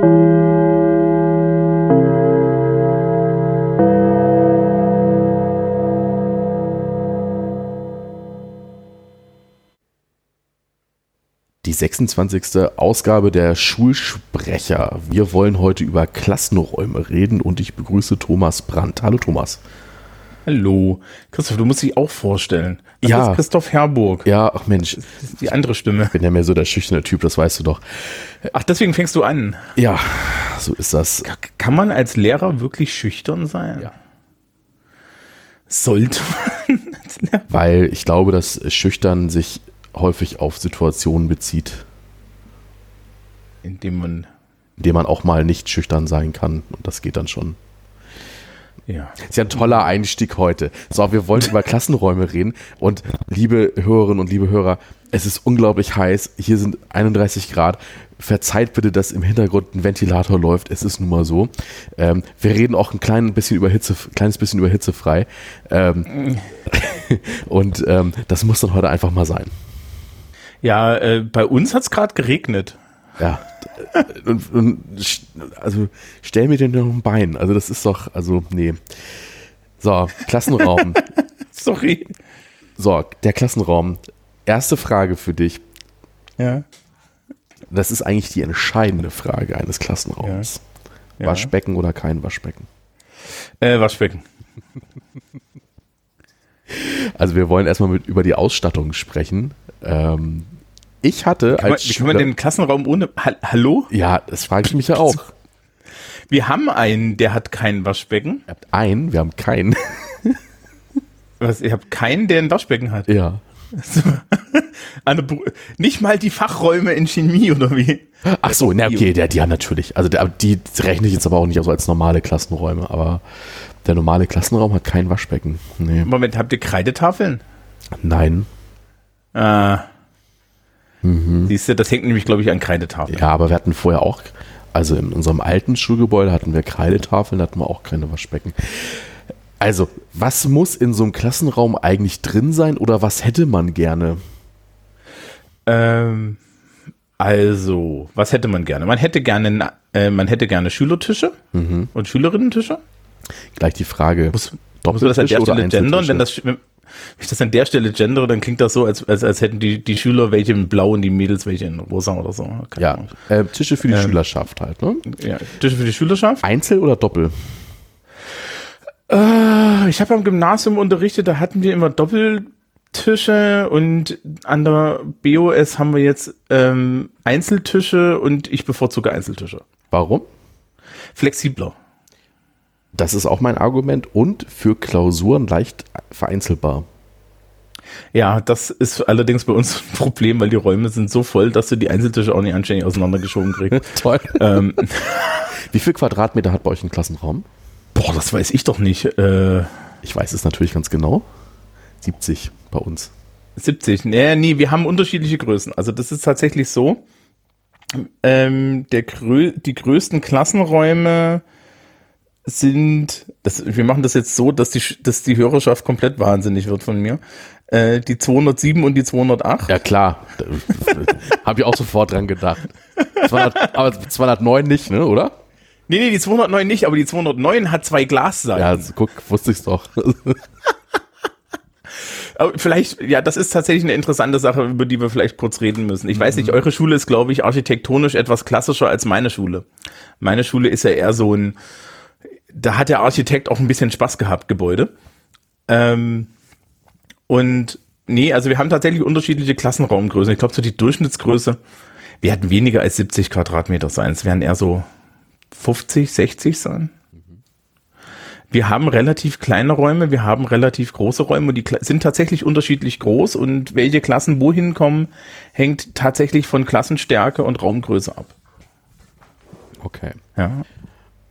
Die 26. Ausgabe der Schulsprecher. Wir wollen heute über Klassenräume reden und ich begrüße Thomas Brandt. Hallo Thomas. Hallo. Christoph, du musst dich auch vorstellen. Das ja. ist Christoph Herburg. Ja, ach Mensch. Das ist die andere Stimme. Ich bin ja mehr so der schüchterne Typ, das weißt du doch. Ach, deswegen fängst du an. Ja, so ist das. Kann man als Lehrer wirklich schüchtern sein? Ja. Sollte man. Weil ich glaube, dass Schüchtern sich häufig auf Situationen bezieht. Indem man. Indem man auch mal nicht schüchtern sein kann. Und das geht dann schon. Ja. Ist ja ein toller Einstieg heute. So, wir wollen über Klassenräume reden. Und liebe Hörerinnen und liebe Hörer, es ist unglaublich heiß. Hier sind 31 Grad. Verzeiht bitte, dass im Hintergrund ein Ventilator läuft. Es ist nun mal so. Ähm, wir reden auch ein klein bisschen über Hitze, kleines bisschen über Hitze frei. Ähm, und ähm, das muss dann heute einfach mal sein. Ja, äh, bei uns hat es gerade geregnet. Ja. Und, und, also stell mir den noch ein Bein. Also das ist doch, also nee. So, Klassenraum. Sorry. So, der Klassenraum. Erste Frage für dich. Ja. Das ist eigentlich die entscheidende Frage eines Klassenraums. Ja. Ja. Waschbecken oder kein Waschbecken? Äh, Waschbecken. Also wir wollen erstmal mit, über die Ausstattung sprechen. Ähm, ich hatte als man, Wie kann man den Klassenraum ohne. Ha Hallo? Ja, das frage ich mich ja auch. Wir haben einen, der hat kein Waschbecken. Ihr habt einen, wir haben keinen. Was? Ihr habt keinen, der ein Waschbecken hat? Ja. nicht mal die Fachräume in Chemie oder wie? Ach so, na okay, der, die haben natürlich. Also der, die rechne ich jetzt aber auch nicht so als normale Klassenräume, aber der normale Klassenraum hat kein Waschbecken. Nee. Moment, habt ihr Kreidetafeln? Nein. Ah. Mhm. Siehst du, das hängt nämlich, glaube ich, an Kreidetafeln. Ja, aber wir hatten vorher auch, also in unserem alten Schulgebäude hatten wir Kreidetafeln, da hatten wir auch keine Waschbecken. Also, was muss in so einem Klassenraum eigentlich drin sein oder was hätte man gerne? Ähm, also, was hätte man gerne? Man hätte gerne, äh, man hätte gerne Schülertische mhm. und Schülerinnentische. Gleich die Frage. Muss, muss das an der Stelle gendern, wenn das, wenn ich das an der Stelle gendere, dann klingt das so, als, als, als hätten die, die Schüler welche in Blau und die Mädels welche in Rosa oder so. Keine ja, äh, Tische für die ähm, Schülerschaft halt, ne? Ja, Tische für die Schülerschaft. Einzel oder Doppel? Äh, ich habe am Gymnasium unterrichtet, da hatten wir immer Doppeltische und an der BOS haben wir jetzt ähm, Einzeltische und ich bevorzuge Einzeltische. Warum? Flexibler. Das ist auch mein Argument und für Klausuren leicht vereinzelbar. Ja, das ist allerdings bei uns ein Problem, weil die Räume sind so voll, dass du die Einzeltische auch nicht anständig auseinandergeschoben kriegst. Toll. Ähm. Wie viel Quadratmeter hat bei euch ein Klassenraum? Boah, das weiß ich doch nicht. Äh, ich weiß es natürlich ganz genau. 70 bei uns. 70. Nee, nee, wir haben unterschiedliche Größen. Also das ist tatsächlich so. Ähm, der grö die größten Klassenräume sind, das, wir machen das jetzt so, dass die, dass die Hörerschaft komplett wahnsinnig wird von mir. Äh, die 207 und die 208. Ja klar, habe ich auch sofort dran gedacht. 200, aber 209 nicht, ne, oder? Nee, nee, die 209 nicht, aber die 209 hat zwei Glasseiten. Ja, also, guck, wusste ich's doch. Aber vielleicht, ja, das ist tatsächlich eine interessante Sache, über die wir vielleicht kurz reden müssen. Ich weiß nicht, mhm. eure Schule ist, glaube ich, architektonisch etwas klassischer als meine Schule. Meine Schule ist ja eher so ein, da hat der Architekt auch ein bisschen Spaß gehabt, Gebäude. Ähm, und nee, also wir haben tatsächlich unterschiedliche Klassenraumgrößen. Ich glaube, so die Durchschnittsgröße, wir hatten weniger als 70 Quadratmeter sein. Es werden eher so 50, 60 sein. Wir haben relativ kleine Räume, wir haben relativ große Räume und die sind tatsächlich unterschiedlich groß und welche Klassen wohin kommen, hängt tatsächlich von Klassenstärke und Raumgröße ab. Okay. Ja.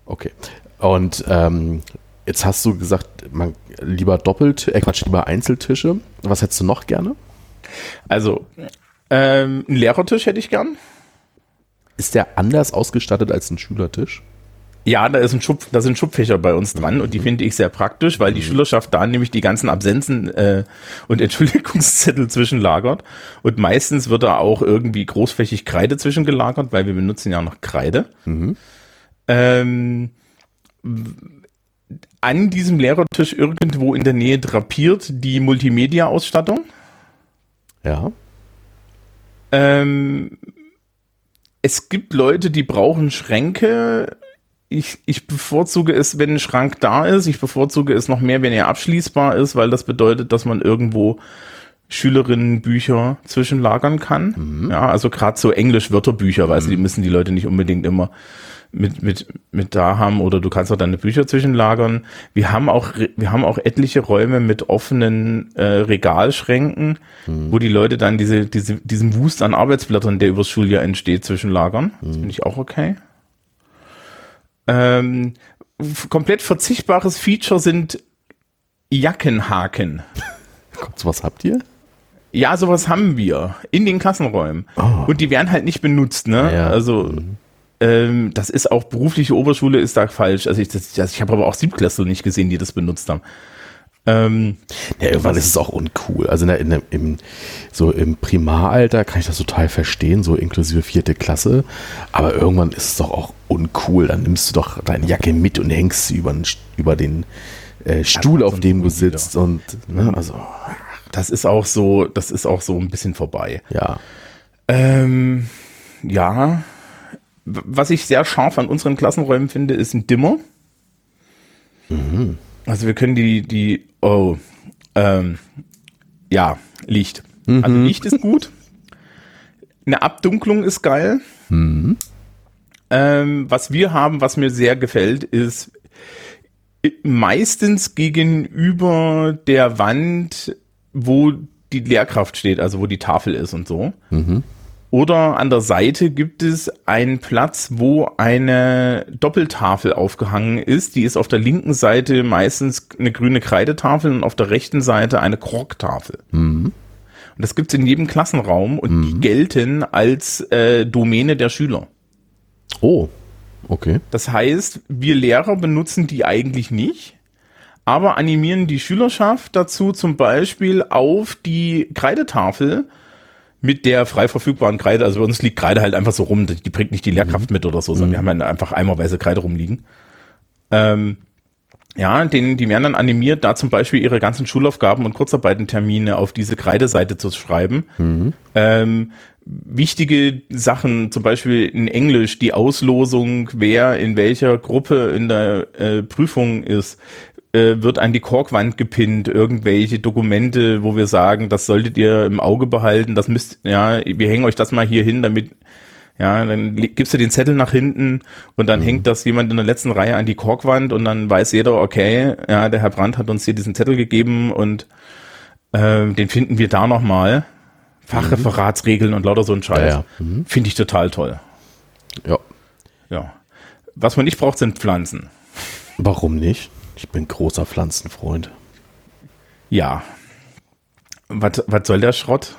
Okay. Und ähm, jetzt hast du gesagt, man lieber doppelt, äh Quatsch, lieber Einzeltische. Was hättest du noch gerne? Also, ähm, einen Lehrertisch hätte ich gern. Ist der anders ausgestattet als ein Schülertisch? Ja, da, ist ein Schub, da sind Schubfächer bei uns dran und die finde ich sehr praktisch, weil die Schülerschaft da nämlich die ganzen Absenzen äh, und Entschuldigungszettel zwischenlagert. Und meistens wird da auch irgendwie großflächig Kreide zwischengelagert, weil wir benutzen ja noch Kreide. Ähm, an diesem Lehrertisch irgendwo in der Nähe drapiert die Multimedia-Ausstattung. Ja. Ähm, es gibt Leute, die brauchen Schränke. Ich, ich bevorzuge es, wenn ein Schrank da ist. Ich bevorzuge es noch mehr, wenn er abschließbar ist, weil das bedeutet, dass man irgendwo Schülerinnenbücher zwischenlagern kann. Ja, also gerade so Englisch-Wörterbücher, weißt du, die müssen die Leute nicht unbedingt immer mit, mit, mit da haben oder du kannst auch deine Bücher zwischenlagern. Wir haben auch, wir haben auch etliche Räume mit offenen äh, Regalschränken, wo die Leute dann diese, diese, diesen Wust an Arbeitsblättern, der übers Schuljahr entsteht, zwischenlagern. Das finde ich auch okay. Ähm, komplett verzichtbares Feature sind Jackenhaken. Gott, was habt ihr? Ja, sowas haben wir in den Klassenräumen. Oh. Und die werden halt nicht benutzt, ne? Ja. Also ähm, das ist auch berufliche Oberschule ist da falsch. Also ich, das, ich habe aber auch Siebtklässler nicht gesehen, die das benutzt haben. Ähm, Ja, irgendwann ist es auch uncool. Also in der, in der, im, so im Primaralter kann ich das total verstehen, so inklusive vierte Klasse. Aber irgendwann ist es doch auch uncool. Dann nimmst du doch deine Jacke mit und hängst sie über den, über den äh, Stuhl, auf dem du sitzt. Und ne, also das ist auch so, das ist auch so ein bisschen vorbei. ja. Ähm, ja. Was ich sehr scharf an unseren Klassenräumen finde, ist ein Dimmer. Also wir können die, die, oh, ähm, ja, Licht. Also Licht ist gut. Eine Abdunklung ist geil. Ähm, was wir haben, was mir sehr gefällt, ist äh, meistens gegenüber der Wand, wo die Lehrkraft steht, also wo die Tafel ist und so. Oder an der Seite gibt es einen Platz, wo eine Doppeltafel aufgehangen ist. Die ist auf der linken Seite meistens eine grüne Kreidetafel und auf der rechten Seite eine Korktafel. Und das gibt es in jedem Klassenraum und die gelten als äh, Domäne der Schüler. Oh, okay. Das heißt, wir Lehrer benutzen die eigentlich nicht, aber animieren die Schülerschaft dazu zum Beispiel auf die Kreidetafel mit der frei verfügbaren Kreide, also bei uns liegt Kreide halt einfach so rum, die die bringt nicht die Lehrkraft mit oder so, sondern wir haben halt einfach eimerweise Kreide rumliegen. Ähm, ja, den, die werden dann animiert, da zum Beispiel ihre ganzen Schulaufgaben und Kurzarbeitentermine auf diese Kreideseite zu schreiben. Ähm, wichtige Sachen, zum Beispiel in Englisch, die Auslosung, wer in welcher Gruppe in der äh, Prüfung ist, äh, wird an die Korkwand gepinnt, irgendwelche Dokumente, wo wir sagen, das solltet ihr im Auge behalten, das müsst, ja, wir hängen euch das mal hier hin, damit, ja, dann gibst du den Zettel nach hinten und dann hängt das jemand in der letzten Reihe an die Korkwand und dann weiß jeder, okay, ja, der Herr Brandt hat uns hier diesen Zettel gegeben und äh, den finden wir da nochmal. Fachreferatsregeln und lauter so ein Scheiß. Ja, ja. Finde ich total toll. Ja. Ja. Was man nicht braucht, sind Pflanzen. Warum nicht? Ich bin großer Pflanzenfreund. Ja. Was, was soll der Schrott?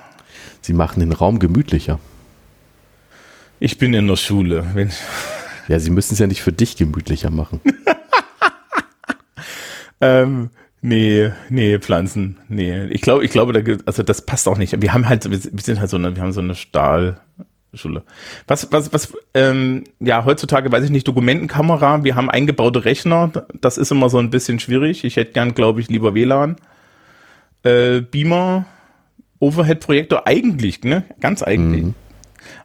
Sie machen den Raum gemütlicher. Ich bin in der Schule. Wenn, Ja, sie müssen es ja nicht für dich gemütlicher machen. ähm, nee, nee, Pflanzen. Nee. Ich glaube, ich glaube, da, gibt- also das passt auch nicht. Wir haben halt, wir sind halt so eine, wir haben so eine Stahlschule. Was, was, was, ähm, ja, heutzutage weiß ich nicht, Dokumentenkamera, wir haben eingebaute Rechner, das ist immer so ein bisschen schwierig. Ich hätte gern, glaube ich, lieber WLAN. Äh, Beamer, Overhead-Projektor, eigentlich, ne? Ganz eigentlich.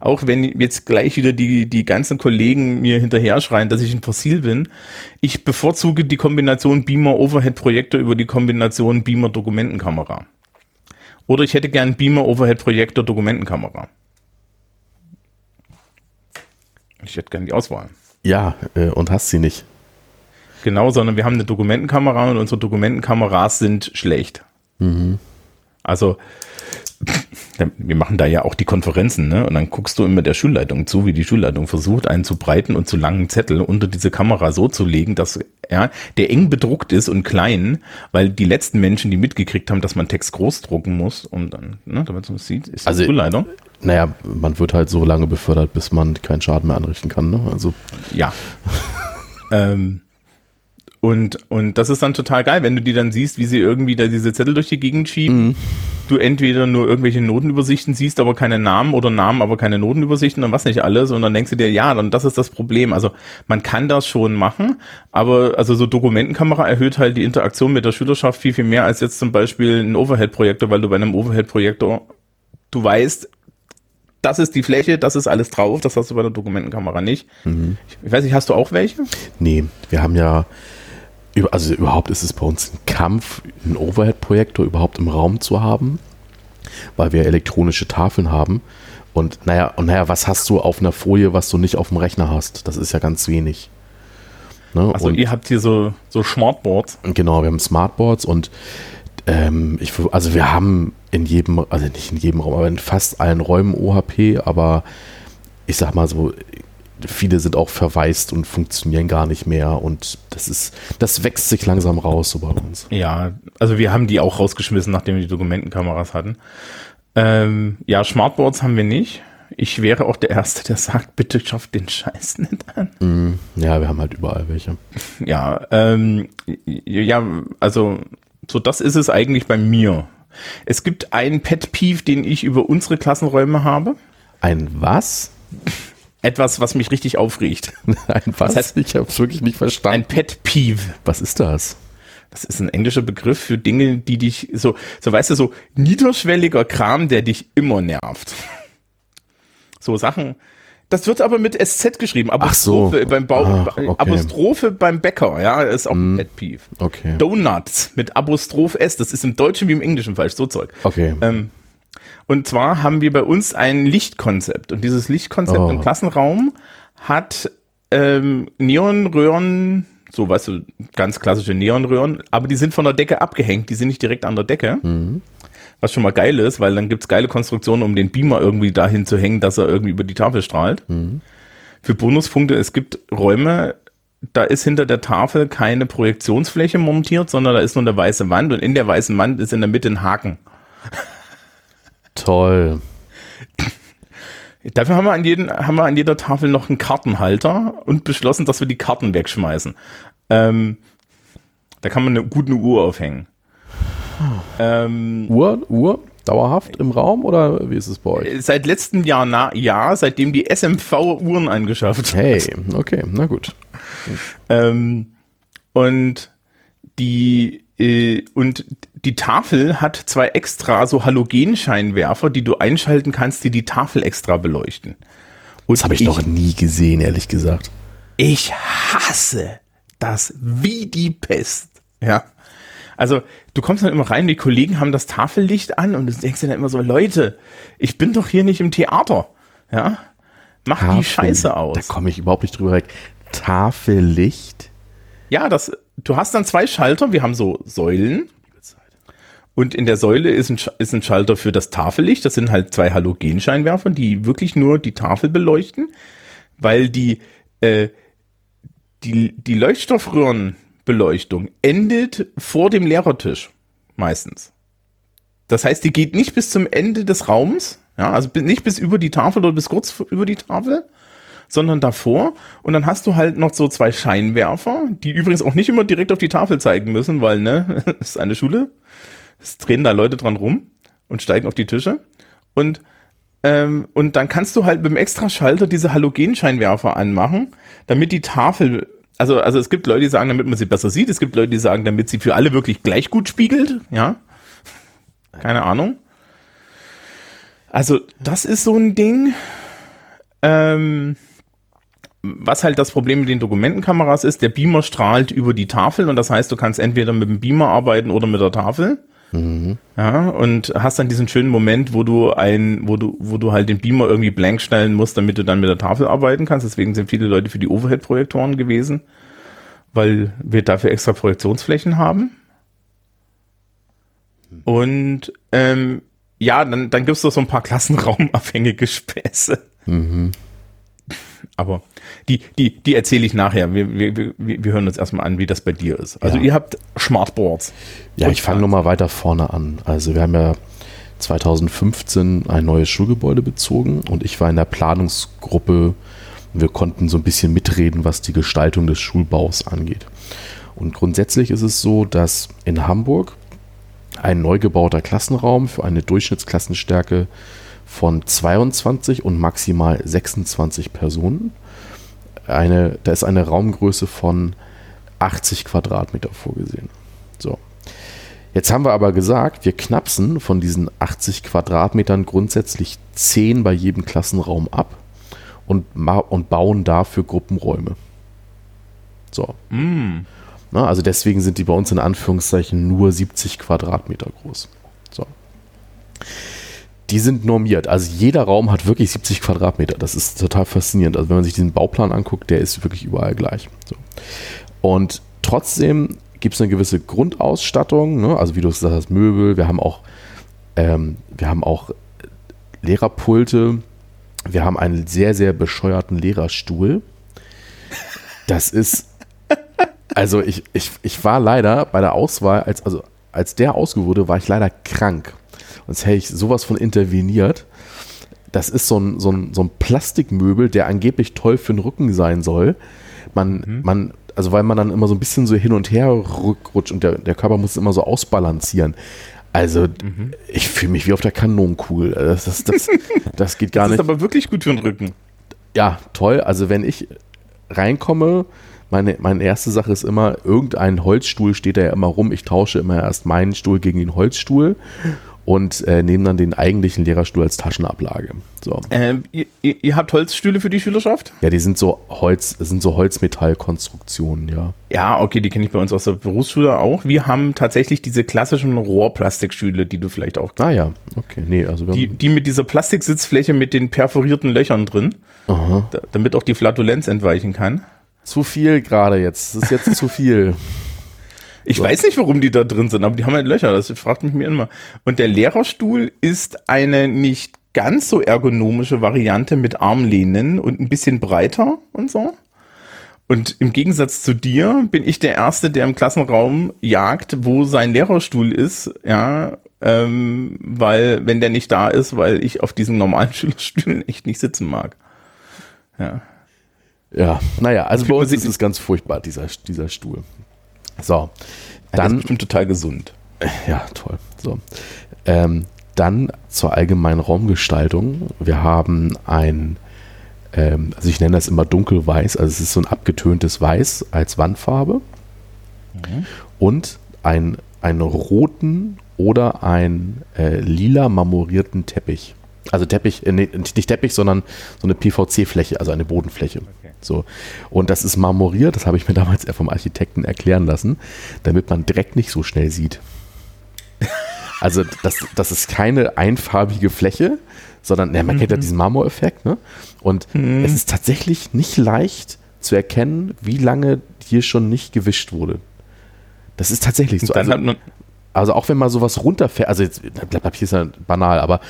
Auch wenn jetzt gleich wieder die, die ganzen Kollegen mir hinterher schreien, dass ich ein Fossil bin. Ich bevorzuge die Kombination Beamer-Overhead-Projektor über die Kombination Beamer-Dokumentenkamera. Oder ich hätte gern Beamer-Overhead-Projektor-Dokumentenkamera. Ich hätte gern die Auswahl. Ja, äh, und hast sie nicht. Genau, sondern wir haben eine Dokumentenkamera und unsere Dokumentenkameras sind schlecht. Also, wir machen da ja auch die Konferenzen, ne? Und dann guckst du immer der Schulleitung zu, wie die Schulleitung versucht, einen zu breiten und zu langen Zettel unter diese Kamera so zu legen, dass ja, der eng bedruckt ist und klein, weil die letzten Menschen, die mitgekriegt haben, dass man Text groß drucken muss, um dann, ne, damit man es sieht, ist Also- die Schulleitung. Naja, man wird halt so lange befördert, bis man keinen Schaden mehr anrichten kann. Ne? Also Ja. Ähm, und, und das ist dann total geil, wenn du die dann siehst, wie sie irgendwie da diese Zettel durch die Gegend schieben. Mhm. Du entweder nur irgendwelche Notenübersichten siehst, aber keine Namen oder Namen, aber keine Notenübersichten und was nicht alles. Und dann denkst du dir, ja, dann das ist das Problem. Also man kann das schon machen, aber also so Dokumentenkamera erhöht halt die Interaktion mit der Schülerschaft viel, viel mehr als jetzt zum Beispiel ein Overhead-Projektor, weil du bei einem Overhead-Projektor, du weißt, das ist die Fläche, das ist alles drauf, das hast du bei der Dokumentenkamera nicht. Mhm. Ich weiß nicht, hast du auch welche? Nee, wir haben ja also überhaupt ist es bei uns ein Kampf, einen Overhead-Projektor überhaupt im Raum zu haben, weil wir elektronische Tafeln haben. Und naja, und naja, was hast du auf einer Folie, was du nicht auf dem Rechner hast? Das ist ja ganz wenig. Ne? Also und, ihr habt hier so, so Smartboards. Genau, wir haben Smartboards und ähm, ich, also wir haben in jedem, also nicht in jedem Raum, aber in fast allen Räumen OHP, aber ich sag mal so, viele sind auch verwaist und funktionieren gar nicht mehr und das ist, das wächst sich langsam raus so bei uns. Ja, also wir haben die auch rausgeschmissen, nachdem wir die Dokumentenkameras hatten. Ähm, ja, Smartboards haben wir nicht. Ich wäre auch der Erste, der sagt, bitte schafft den Scheiß nicht an. Mm, ja, wir haben halt überall welche. Ja, ähm, ja, also so das ist es eigentlich bei mir. Es gibt einen Pet Peeve, den ich über unsere Klassenräume habe. Ein was? etwas, was mich richtig aufregt. Ein was? Das heißt, ich habe es wirklich nicht verstanden. Ein Pet Peeve. Was ist das? Das ist ein englischer Begriff für Dinge, die dich so, so weißt du, so niederschwelliger Kram, der dich immer nervt. So Sachen. Das wird aber mit SZ geschrieben. Apostrophe so. beim Bau, ah, okay. Apostrophe beim Bäcker, ja, ist auch mm. ein Pet Peeve. Okay. Donuts mit Apostroph S, das ist im Deutschen wie im Englischen falsch, so Zeug. Okay. Ähm, und zwar haben wir bei uns ein Lichtkonzept. Und dieses Lichtkonzept oh. im Klassenraum hat ähm, Neonröhren, so weißt du, ganz klassische Neonröhren, aber die sind von der Decke abgehängt, die sind nicht direkt an der Decke. Mhm. Was schon mal geil ist, weil dann gibt's geile Konstruktionen, um den Beamer irgendwie dahin zu hängen, dass er irgendwie über die Tafel strahlt. Mhm. Für Bonuspunkte, es gibt Räume, da ist hinter der Tafel keine Projektionsfläche montiert, sondern da ist nur eine weiße Wand und in der weißen Wand ist in der Mitte ein Haken. Toll. Dafür haben wir, an jeden, haben wir an jeder Tafel noch einen Kartenhalter und beschlossen, dass wir die Karten wegschmeißen. Ähm, da kann man eine gute Uhr aufhängen. Ähm, Uhr, Uhr? Dauerhaft im Raum oder wie ist es bei euch? Seit letztem Jahr, na, ja, seitdem die SMV Uhren angeschafft Hey, okay, na gut. Ähm, und die, äh, und die Tafel hat zwei extra so Halogenscheinwerfer, die du einschalten kannst, die die Tafel extra beleuchten. Und das habe ich, ich noch nie gesehen, ehrlich gesagt. Ich hasse das wie die Pest. Ja. Also, du kommst dann immer rein, die Kollegen haben das Tafellicht an und du denkst dir dann immer so, Leute, ich bin doch hier nicht im Theater. Ja. Mach Tafel, die Scheiße aus. Da komme ich überhaupt nicht drüber weg. Tafellicht? Ja, das, du hast dann zwei Schalter, wir haben so Säulen und in der Säule ist ein, ist ein Schalter für das Tafellicht. Das sind halt zwei Halogenscheinwerfer, die wirklich nur die Tafel beleuchten, weil die, äh, die, die Leuchtstoffröhrenbeleuchtung endet vor dem Lehrertisch. Meistens. Das heißt, die geht nicht bis zum Ende des Raums, ja, also nicht bis über die Tafel oder bis kurz über die Tafel, sondern davor. Und dann hast du halt noch so zwei Scheinwerfer, die übrigens auch nicht immer direkt auf die Tafel zeigen müssen, weil, ne, ist eine Schule. Es drehen da Leute dran rum und steigen auf die Tische. Und, ähm, und dann kannst du halt mit dem Extraschalter diese Halogenscheinwerfer anmachen, damit die Tafel, also, also es gibt Leute, die sagen, damit man sie besser sieht. Es gibt Leute, die sagen, damit sie für alle wirklich gleich gut spiegelt. Ja. Keine Ahnung. Also, das ist so ein Ding. Ähm, was halt das Problem mit den Dokumentenkameras ist, der Beamer strahlt über die Tafel und das heißt, du kannst entweder mit dem Beamer arbeiten oder mit der Tafel. Mhm. Ja, und hast dann diesen schönen Moment, wo du ein, wo du, wo du halt den Beamer irgendwie blank stellen musst, damit du dann mit der Tafel arbeiten kannst. Deswegen sind viele Leute für die Overhead-Projektoren gewesen, weil wir dafür extra Projektionsflächen haben. Und ähm, ja, dann, dann gibt es doch so ein paar klassenraumabhängige Späße. Mhm. Aber die, die, die erzähle ich nachher. Wir, wir, wir, hören uns erstmal an, wie das bei dir ist. Also ja. ihr habt Smartboards. Ja, ich fange nochmal weiter vorne an. Also wir haben ja 2015 ein neues Schulgebäude bezogen und ich war in der Planungsgruppe Wir konnten so ein bisschen mitreden, was die Gestaltung des Schulbaus angeht. Und grundsätzlich ist es so, dass in Hamburg ein neu gebauter Klassenraum für eine Durchschnittsklassenstärke von 22 und maximal 26 Personen. Eine, da ist eine Raumgröße von 80 Quadratmeter vorgesehen. So. Jetzt haben wir aber gesagt, wir knapsen von diesen 80 Quadratmetern grundsätzlich 10 bei jedem Klassenraum ab und, und bauen dafür Gruppenräume. So. Mm. Na, also deswegen sind die bei uns in Anführungszeichen nur 70 Quadratmeter groß. So. Die sind normiert. Also jeder Raum hat wirklich 70 Quadratmeter. Das ist total faszinierend. Also wenn man sich diesen Bauplan anguckt, der ist wirklich überall gleich. So. Und trotzdem gibt es eine gewisse Grundausstattung, ne? also wie du gesagt hast, Möbel, wir haben auch, ähm, wir haben auch Lehrerpulte, wir haben einen sehr, sehr bescheuerten Lehrerstuhl. Das ist, also ich, ich, ich war leider bei der Auswahl, als, also als der ausgewählt wurde, war ich leider krank. Sonst hätte ich sowas von interveniert. Das ist so ein, so ein, so ein Plastikmöbel, der angeblich toll für den Rücken sein soll. Man, mhm. man also weil man dann immer so ein bisschen so hin und her rückrutscht und der, der Körper muss immer so ausbalancieren. Also, mhm. ich fühle mich wie auf der Kanonenkugel. Das, das, das, das geht gar nicht. Das ist aber wirklich gut für den Rücken. Ja, toll. Also, wenn ich reinkomme, meine, meine erste Sache ist immer, irgendein Holzstuhl steht da ja immer rum. Ich tausche immer erst meinen Stuhl gegen den Holzstuhl und äh, nehmen dann den eigentlichen Lehrerstuhl als Taschenablage. So. Ähm, ihr, ihr, habt Holzstühle für die Schülerschaft? Ja, die sind so Holz, sind so Holzmetallkonstruktionen, ja. Ja, okay, die kenne ich bei uns aus der Berufsschule auch. Wir haben tatsächlich diese klassischen Rohrplastikstühle, die du vielleicht auch. Ah ja, okay, nee, also die, die mit dieser Plastiksitzfläche mit den perforierten Löchern drin, Aha. Da, damit auch die Flatulenz entweichen kann. Zu viel gerade jetzt. Das ist jetzt zu viel. Ich so. weiß nicht, warum die da drin sind, aber die haben halt Löcher. Das fragt mich mir immer. Und der Lehrerstuhl ist eine nicht ganz so ergonomische Variante mit Armlehnen und ein bisschen breiter und so. Und im Gegensatz zu dir bin ich der Erste, der im Klassenraum jagt, wo sein Lehrerstuhl ist, ja, ähm, weil, wenn der nicht da ist, weil ich auf diesen normalen Schülerstühlen echt nicht sitzen mag. Ja. Ja, naja, also bei uns ist es ganz furchtbar, dieser, dieser Stuhl. So, dann. Das ist bestimmt total gesund. Ja, toll. So. Ähm, dann zur allgemeinen Raumgestaltung. Wir haben ein, ähm, also ich nenne das immer dunkelweiß, also es ist so ein abgetöntes Weiß als Wandfarbe mhm. und ein, einen roten oder einen äh, lila marmorierten Teppich. Also Teppich, äh, nee, nicht Teppich, sondern so eine PVC-Fläche, also eine Bodenfläche. So. Und das ist marmoriert, das habe ich mir damals vom Architekten erklären lassen, damit man Dreck nicht so schnell sieht. Also das, das ist keine einfarbige Fläche, sondern ja, man mhm. kennt ja mhm. diesen Marmoreffekt. Ne? Und mhm. es ist tatsächlich nicht leicht zu erkennen, wie lange hier schon nicht gewischt wurde. Das ist tatsächlich so. Also, also, auch wenn mal sowas runterfällt, also jetzt, Blatt Papier ist ja banal, aber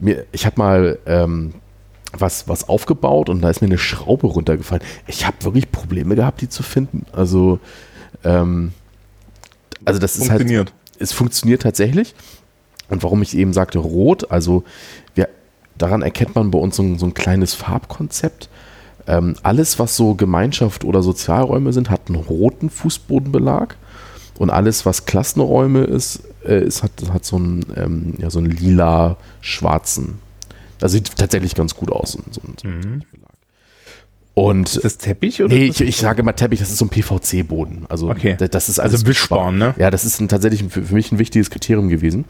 mir, ich habe mal ähm, was, was aufgebaut und da ist mir eine Schraube runtergefallen. Ich habe wirklich Probleme gehabt, die zu finden. Also, ähm, also das ist halt. Es funktioniert tatsächlich. Und warum ich eben sagte rot, also wir, daran erkennt man bei uns so ein, so ein kleines Farbkonzept. Ähm, alles, was so Gemeinschaft oder Sozialräume sind, hat einen roten Fußbodenbelag. Und alles, was Klassenräume ist, äh, ist hat, hat so einen, ähm, ja, so einen lila-schwarzen das sieht tatsächlich ganz gut aus. So, mhm. Und ist das Teppich oder? Nee, ich, ich sage immer Teppich, das ist so ein PVC-Boden. Also okay. das ist also wischbar, ne? Ja, das ist ein, tatsächlich für, für, mich ein wichtiges Kriterium gewesen.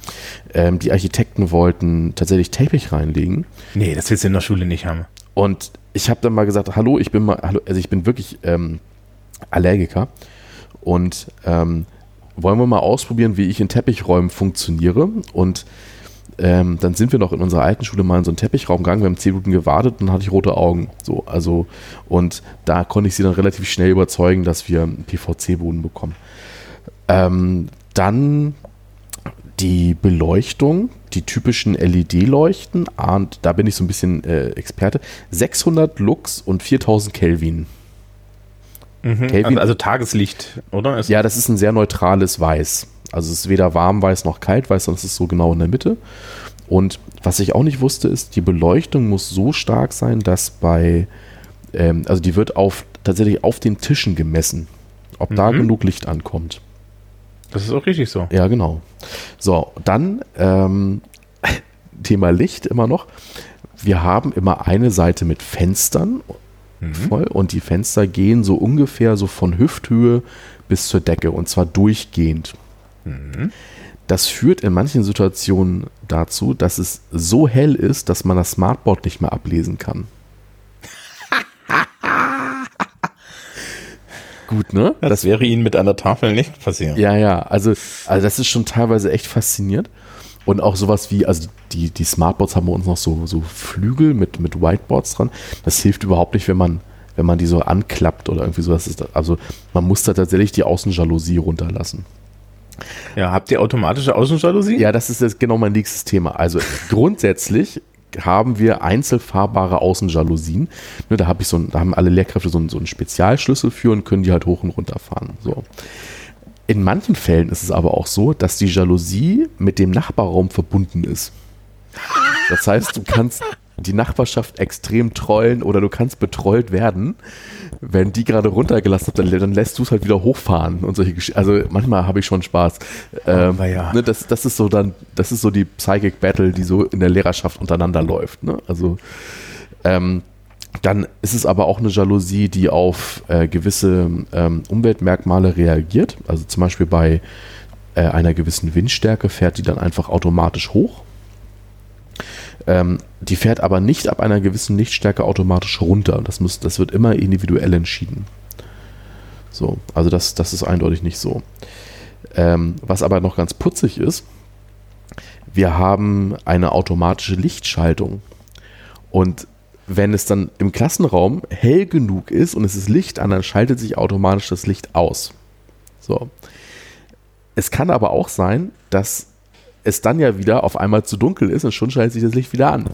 Ähm, die Architekten wollten tatsächlich Teppich reinlegen. Nee, das willst du in der Schule nicht haben. Und ich habe dann mal gesagt, hallo, ich bin mal, hallo, also ich bin wirklich ähm, Allergiker und ähm, wollen wir mal ausprobieren, wie ich in Teppichräumen funktioniere und ähm, dann sind wir noch in unserer alten Schule mal in so einen Teppichraum gegangen, wir haben zehn Minuten gewartet und dann hatte ich rote Augen. So, also, und da konnte ich sie dann relativ schnell überzeugen, dass wir einen PVC-Boden bekommen. Ähm, dann die Beleuchtung, die typischen LED-Leuchten, und da bin ich so ein bisschen äh, Experte, 600 Lux und 4000 Kelvin. Mhm, Kelvin. Also Tageslicht, oder? Ist ja, das ist ein sehr neutrales Weiß. Also es ist weder warm-weiß noch kalt-weiß, sondern es ist so genau in der Mitte. Und was ich auch nicht wusste, ist, die Beleuchtung muss so stark sein, dass bei ähm, also die wird auf tatsächlich auf den Tischen gemessen, ob da Mhm. genug Licht ankommt. Das ist auch richtig so. Ja, genau. So, dann ähm, Thema Licht immer noch. Wir haben immer eine Seite mit Fenstern voll und die Fenster gehen so ungefähr so von Hüfthöhe bis zur Decke und zwar durchgehend. Das führt in manchen Situationen dazu, dass es so hell ist, dass man das Smartboard nicht mehr ablesen kann. Gut, ne? Das, wäre Ihnen mit einer Tafel nicht passiert. Ja, ja, also, also das ist schon teilweise echt faszinierend. Und auch sowas wie, also die, die Smartboards haben bei uns noch so, so Flügel mit, mit Whiteboards dran. Das hilft überhaupt nicht, wenn man, wenn man die so anklappt oder irgendwie sowas. Also man muss da tatsächlich die Außenjalousie runterlassen. Ja, habt ihr automatische Außenjalousie? Ja, das ist jetzt genau mein nächstes Thema. Also grundsätzlich haben wir einzelfahrbare Außenjalousien. Ne, da, hab ich so da haben alle Lehrkräfte so einen, so einen Spezialschlüssel für und können die halt hoch und runter fahren. So. In manchen Fällen ist es aber auch so, dass die Jalousie mit dem Nachbarraum verbunden ist. Das heißt, du kannst die Nachbarschaft extrem trollen oder du kannst betrollt werden. Wenn die gerade runtergelassen hat, dann, dann lässt du es halt wieder hochfahren und solche Gesch Also manchmal habe ich schon Spaß. Ähm, weia. ne, das, das ist so dann, das ist so die Psychic Battle, die so in der Lehrerschaft untereinander läuft. Ne? Also ähm, dann ist es aber auch eine Jalousie, die auf äh, gewisse ähm, Umweltmerkmale reagiert. Also zum Beispiel bei äh, einer gewissen Windstärke fährt die dann einfach automatisch hoch. Ähm, die fährt aber nicht ab einer gewissen Lichtstärke automatisch runter. Das, muss, das wird immer individuell entschieden. So, also das, das ist eindeutig nicht so. Ähm, was aber noch ganz putzig ist, wir haben eine automatische Lichtschaltung. Und wenn es dann im Klassenraum hell genug ist und es ist Licht an, dann schaltet sich automatisch das Licht aus. So. Es kann aber auch sein, dass es dann ja wieder auf einmal zu dunkel ist und schon schaltet sich das Licht wieder an.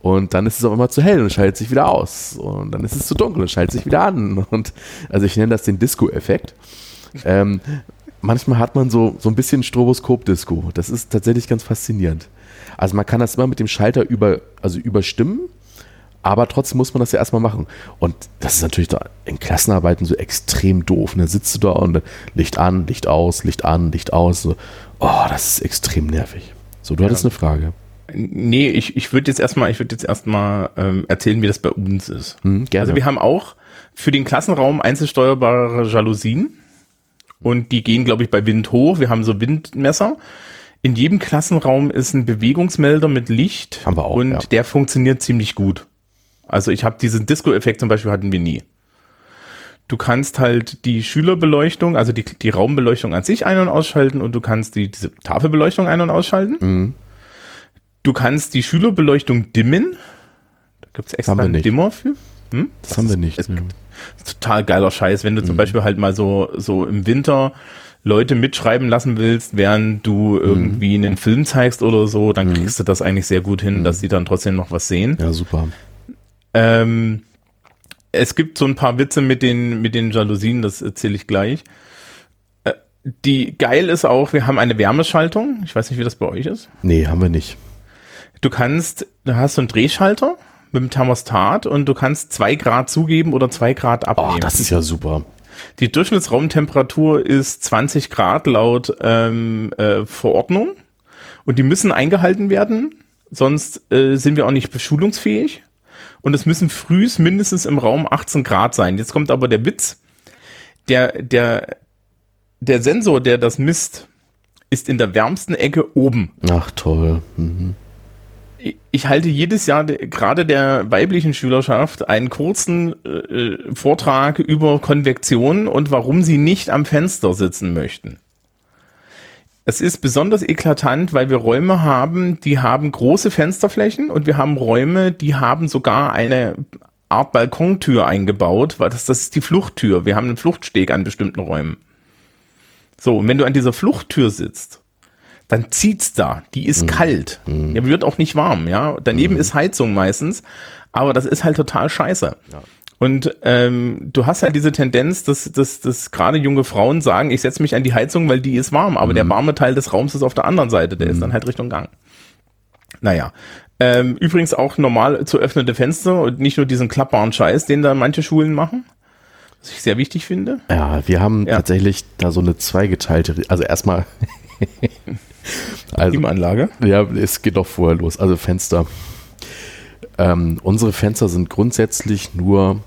Und dann ist es auf einmal zu hell und schaltet sich wieder aus. Und dann ist es zu dunkel und schaltet sich wieder an. Und also ich nenne das den Disco-Effekt. Ähm, manchmal hat man so, so ein bisschen Stroboskop-Disco. Das ist tatsächlich ganz faszinierend. Also man kann das immer mit dem Schalter über, also überstimmen, aber trotzdem muss man das ja erstmal machen. Und das ist natürlich da in Klassenarbeiten so extrem doof. Da sitzt du da und dann Licht an, Licht aus, Licht an, Licht aus. So. Oh, das ist extrem nervig. So, du hattest eine Frage. Nee, ich, ich würde jetzt erstmal, ich würde jetzt erstmal ähm, erzählen, wie das bei uns ist. Hm, gerne. Also wir haben auch für den Klassenraum einzelsteuerbare Jalousien und die gehen, glaube ich, bei Wind hoch. Wir haben so Windmesser. In jedem Klassenraum ist ein Bewegungsmelder mit Licht Haben wir auch, und ja. der funktioniert ziemlich gut. Also ich habe diesen Disco-Effekt zum Beispiel hatten wir nie. Du kannst halt die Schülerbeleuchtung, also die, die Raumbeleuchtung an sich ein- und ausschalten und du kannst die, diese Tafelbeleuchtung ein- und ausschalten. Mhm. Du kannst die Schülerbeleuchtung dimmen. Da gibt's extra Haben wir einen. Dimmer für. Hm? das haben wir nicht. es- Total geiler Scheiß, wenn du Mhm. zum Beispiel halt mal so, so im Winter Leute mitschreiben lassen willst, während du Mhm. irgendwie einen Film zeigst oder so, dann kriegst du das eigentlich sehr gut hin, dass die dann trotzdem noch was sehen. Ja, super. Ähm, es gibt so ein paar Witze mit den, mit den Jalousien, das erzähle ich gleich. Äh, Die geil ist auch, wir haben eine Wärmeschaltung. Ich weiß nicht, wie das bei euch ist. Nee, haben wir nicht. Du kannst, du hast so einen Drehschalter mit dem Thermostat und du kannst zwei Grad zugeben oder zwei Grad Oh, abnehmen. das ist ja super. Die Durchschnittsraumtemperatur ist 20 Grad laut ähm, äh, Verordnung und die müssen eingehalten werden, sonst äh, sind wir auch nicht beschulungsfähig. Und es müssen frühs mindestens im Raum 18 Grad sein. Jetzt kommt aber der Witz. Der, der, der Sensor, der das misst, ist in der wärmsten Ecke oben. Ach, toll. Mhm. Ich- Ich halte jedes Jahr de- gerade der weiblichen Schülerschaft einen kurzen äh, Vortrag über Konvektion und warum sie nicht am Fenster sitzen möchten. Es ist besonders eklatant, weil wir Räume haben, die haben große Fensterflächen und wir haben Räume, die haben sogar eine Art Balkontür eingebaut, weil das, das ist die Fluchttür. Wir haben einen Fluchtsteg an bestimmten Räumen. So, und wenn du an dieser Fluchttür sitzt, dann zieht's da. Die ist kalt. Ja, wird auch nicht warm, ja. Daneben ist Heizung meistens, aber das ist halt total scheiße. Und ähm, du hast halt diese Tendenz, dass, dass, dass gerade junge Frauen sagen, ich setze mich an die Heizung, weil die ist warm, aber der warme Teil des Raums ist auf der anderen Seite, der ist dann halt Richtung Gang. Naja, Ähm, übrigens auch normal zu öffnende Fenster und nicht nur diesen klappbaren Scheiß, den da manche Schulen machen. Was ich sehr wichtig finde. Ja, wir haben Ja. tatsächlich da so eine zweigeteilte, also erstmal, also, Klimaanlage. ja, es geht doch vorher los, also Fenster. Ähm, unsere Fenster sind grundsätzlich nur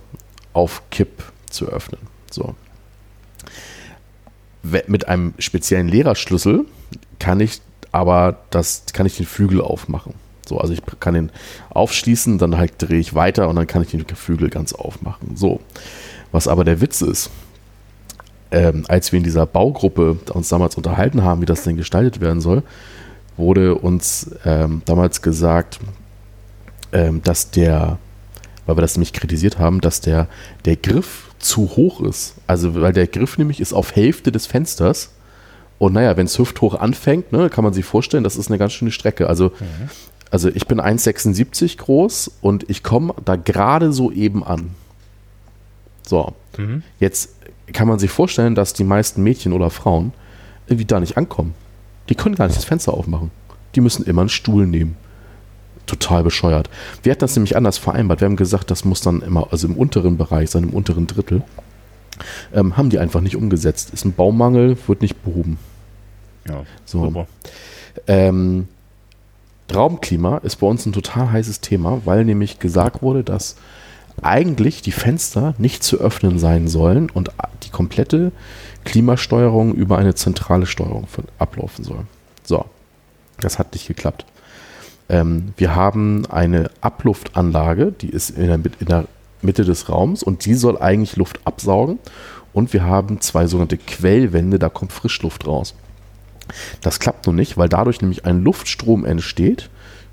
auf Kipp zu öffnen. So. Mit einem speziellen Lehrerschlüssel kann ich aber das, kann ich den Flügel aufmachen. So, also ich kann den aufschließen, dann halt drehe ich weiter und dann kann ich den Flügel ganz aufmachen. So. Was aber der Witz ist, ähm, als wir in dieser Baugruppe uns damals unterhalten haben, wie das denn gestaltet werden soll, wurde uns ähm, damals gesagt, ähm, dass der, weil wir das nämlich kritisiert haben, dass der, der Griff zu hoch ist. Also, weil der Griff nämlich ist auf Hälfte des Fensters. Und naja, wenn es hüfthoch anfängt, ne, kann man sich vorstellen, das ist eine ganz schöne Strecke. Also, also ich bin 1,76 groß und ich komme da gerade so eben an. So, jetzt kann man sich vorstellen, dass die meisten Mädchen oder Frauen irgendwie da nicht ankommen. Die können gar nicht das Fenster aufmachen. Die müssen immer einen Stuhl nehmen. Total bescheuert. Wir hatten das nämlich anders vereinbart. Wir haben gesagt, das muss dann immer, also im unteren Bereich sein, im unteren Drittel. Ähm, haben die einfach nicht umgesetzt. Ist ein Baumangel, wird nicht behoben. Ja, So. super. Ähm, Raumklima ist bei uns ein total heißes Thema, weil nämlich gesagt wurde, dass eigentlich die Fenster nicht zu öffnen sein sollen und die komplette Klimasteuerung über eine zentrale Steuerung ablaufen soll. So, das hat nicht geklappt. Ähm, wir haben eine Abluftanlage, die ist in der, in der Mitte des Raums und die soll eigentlich Luft absaugen. Und wir haben zwei sogenannte Quellwände, da kommt Frischluft raus. Das klappt nun nicht, weil dadurch nämlich ein Luftstrom entsteht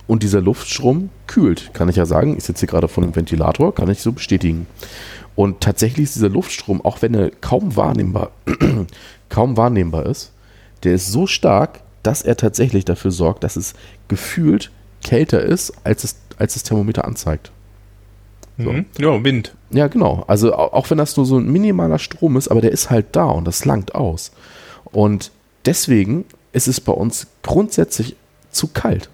und dieser Luftstrom kühlt. Kann ich ja sagen, ich sitze hier gerade vor einem Ventilator, kann ich so bestätigen. Und tatsächlich ist dieser Luftstrom, auch wenn er kaum wahrnehmbar, kaum wahrnehmbar ist, der ist so stark, dass er tatsächlich dafür sorgt, dass es gefühlt kälter ist, als es, als das Thermometer anzeigt. So. Mhm. Ja, Wind. Ja, genau. Also au- auch wenn das nur so ein minimaler Strom ist, aber der ist halt da und das langt aus. Und deswegen ist es bei uns grundsätzlich zu kalt.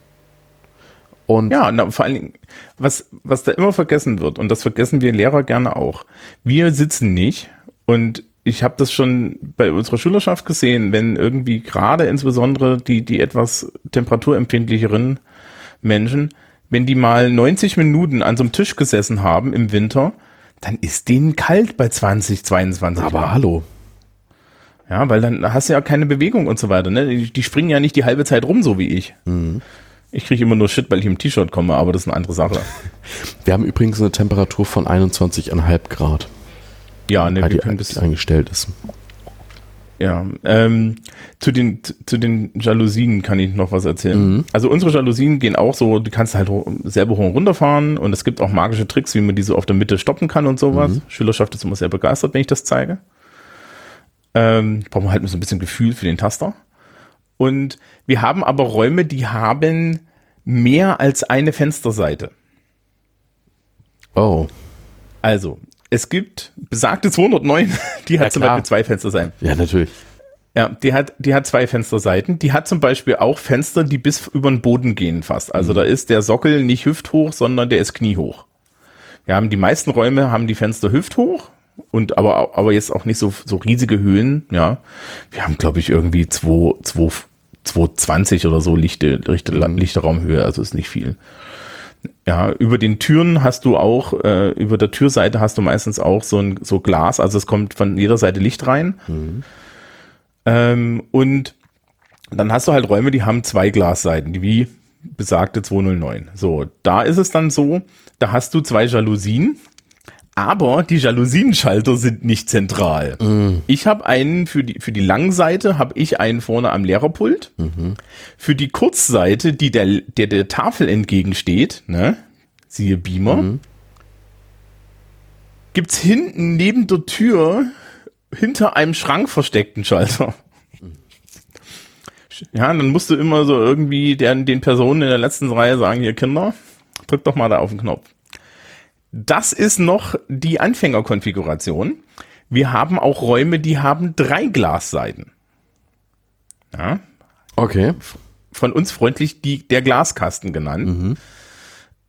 Und Ja, na, vor allen Dingen, was, was da immer vergessen wird, und das vergessen wir Lehrer gerne auch, wir sitzen nicht, und ich habe das schon bei unserer Schülerschaft gesehen, wenn irgendwie gerade insbesondere die, die etwas temperaturempfindlicheren Menschen, wenn die mal 90 Minuten an so einem Tisch gesessen haben im Winter, dann ist denen kalt bei 20, 22 aber Grad. hallo. Ja, weil dann hast du ja keine Bewegung und so weiter. Ne? Die, die springen ja nicht die halbe Zeit rum, so wie ich. Ich kriege immer nur Shit, weil ich im T-Shirt komme, aber das ist eine andere Sache. Wir haben übrigens eine Temperatur von 21,5 Grad, Ja, ne, die, wir können die bis, eingestellt ist. Ja. Ähm, zu den zu den Jalousien kann ich noch was erzählen. Also unsere Jalousien gehen auch so, du kannst halt selber hoch und runter fahren und es gibt auch magische Tricks, wie man die so auf der Mitte stoppen kann und sowas. Schülerschaft ist immer sehr begeistert, wenn ich das zeige. Ähm, braucht man halt so ein bisschen Gefühl für den Taster. Und wir haben aber Räume, die haben mehr als eine Fensterseite. Oh, Also, es gibt besagte 209, die hat Ja, zum. Beispiel zwei Fensterseiten. ja, natürlich. Ja, die hat, die hat zwei Fensterseiten. Die hat zum Beispiel auch Fenster, die bis über den Boden gehen fast. Also da ist der Sockel nicht hüfthoch, sondern der ist kniehoch. Wir haben die meisten Räume haben die Fenster hüfthoch und aber, aber jetzt auch nicht so, so riesige Höhen, ja. Wir haben, glaube ich, irgendwie 2, 2, 220 oder so lichte, lichte, lichte Raumhöhe, also ist nicht viel. Ja, über den Türen hast du auch, äh, über der Türseite hast du meistens auch so ein so Glas, also es kommt von jeder Seite Licht rein. Ähm, und dann hast du halt Räume, die haben zwei Glasseiten, die wie besagte 209. So, da ist es dann so, da hast du zwei Jalousien, aber die Jalousienschalter sind nicht zentral. Ich habe einen für die für die Langseite habe ich einen vorne am Lehrerpult. Für die Kurzseite, die der der der Tafel entgegensteht, ne? Siehe Beamer. Gibt's hinten neben der Tür hinter einem Schrank versteckten Schalter. Ja, dann musst du immer so irgendwie den, den Personen in der letzten Reihe sagen, hier Kinder, drück doch mal da auf den Knopf. Das ist noch die Anfängerkonfiguration. Wir haben auch Räume, die haben drei Glasseiten. Ja, Okay. von uns freundlich die, der Glaskasten genannt.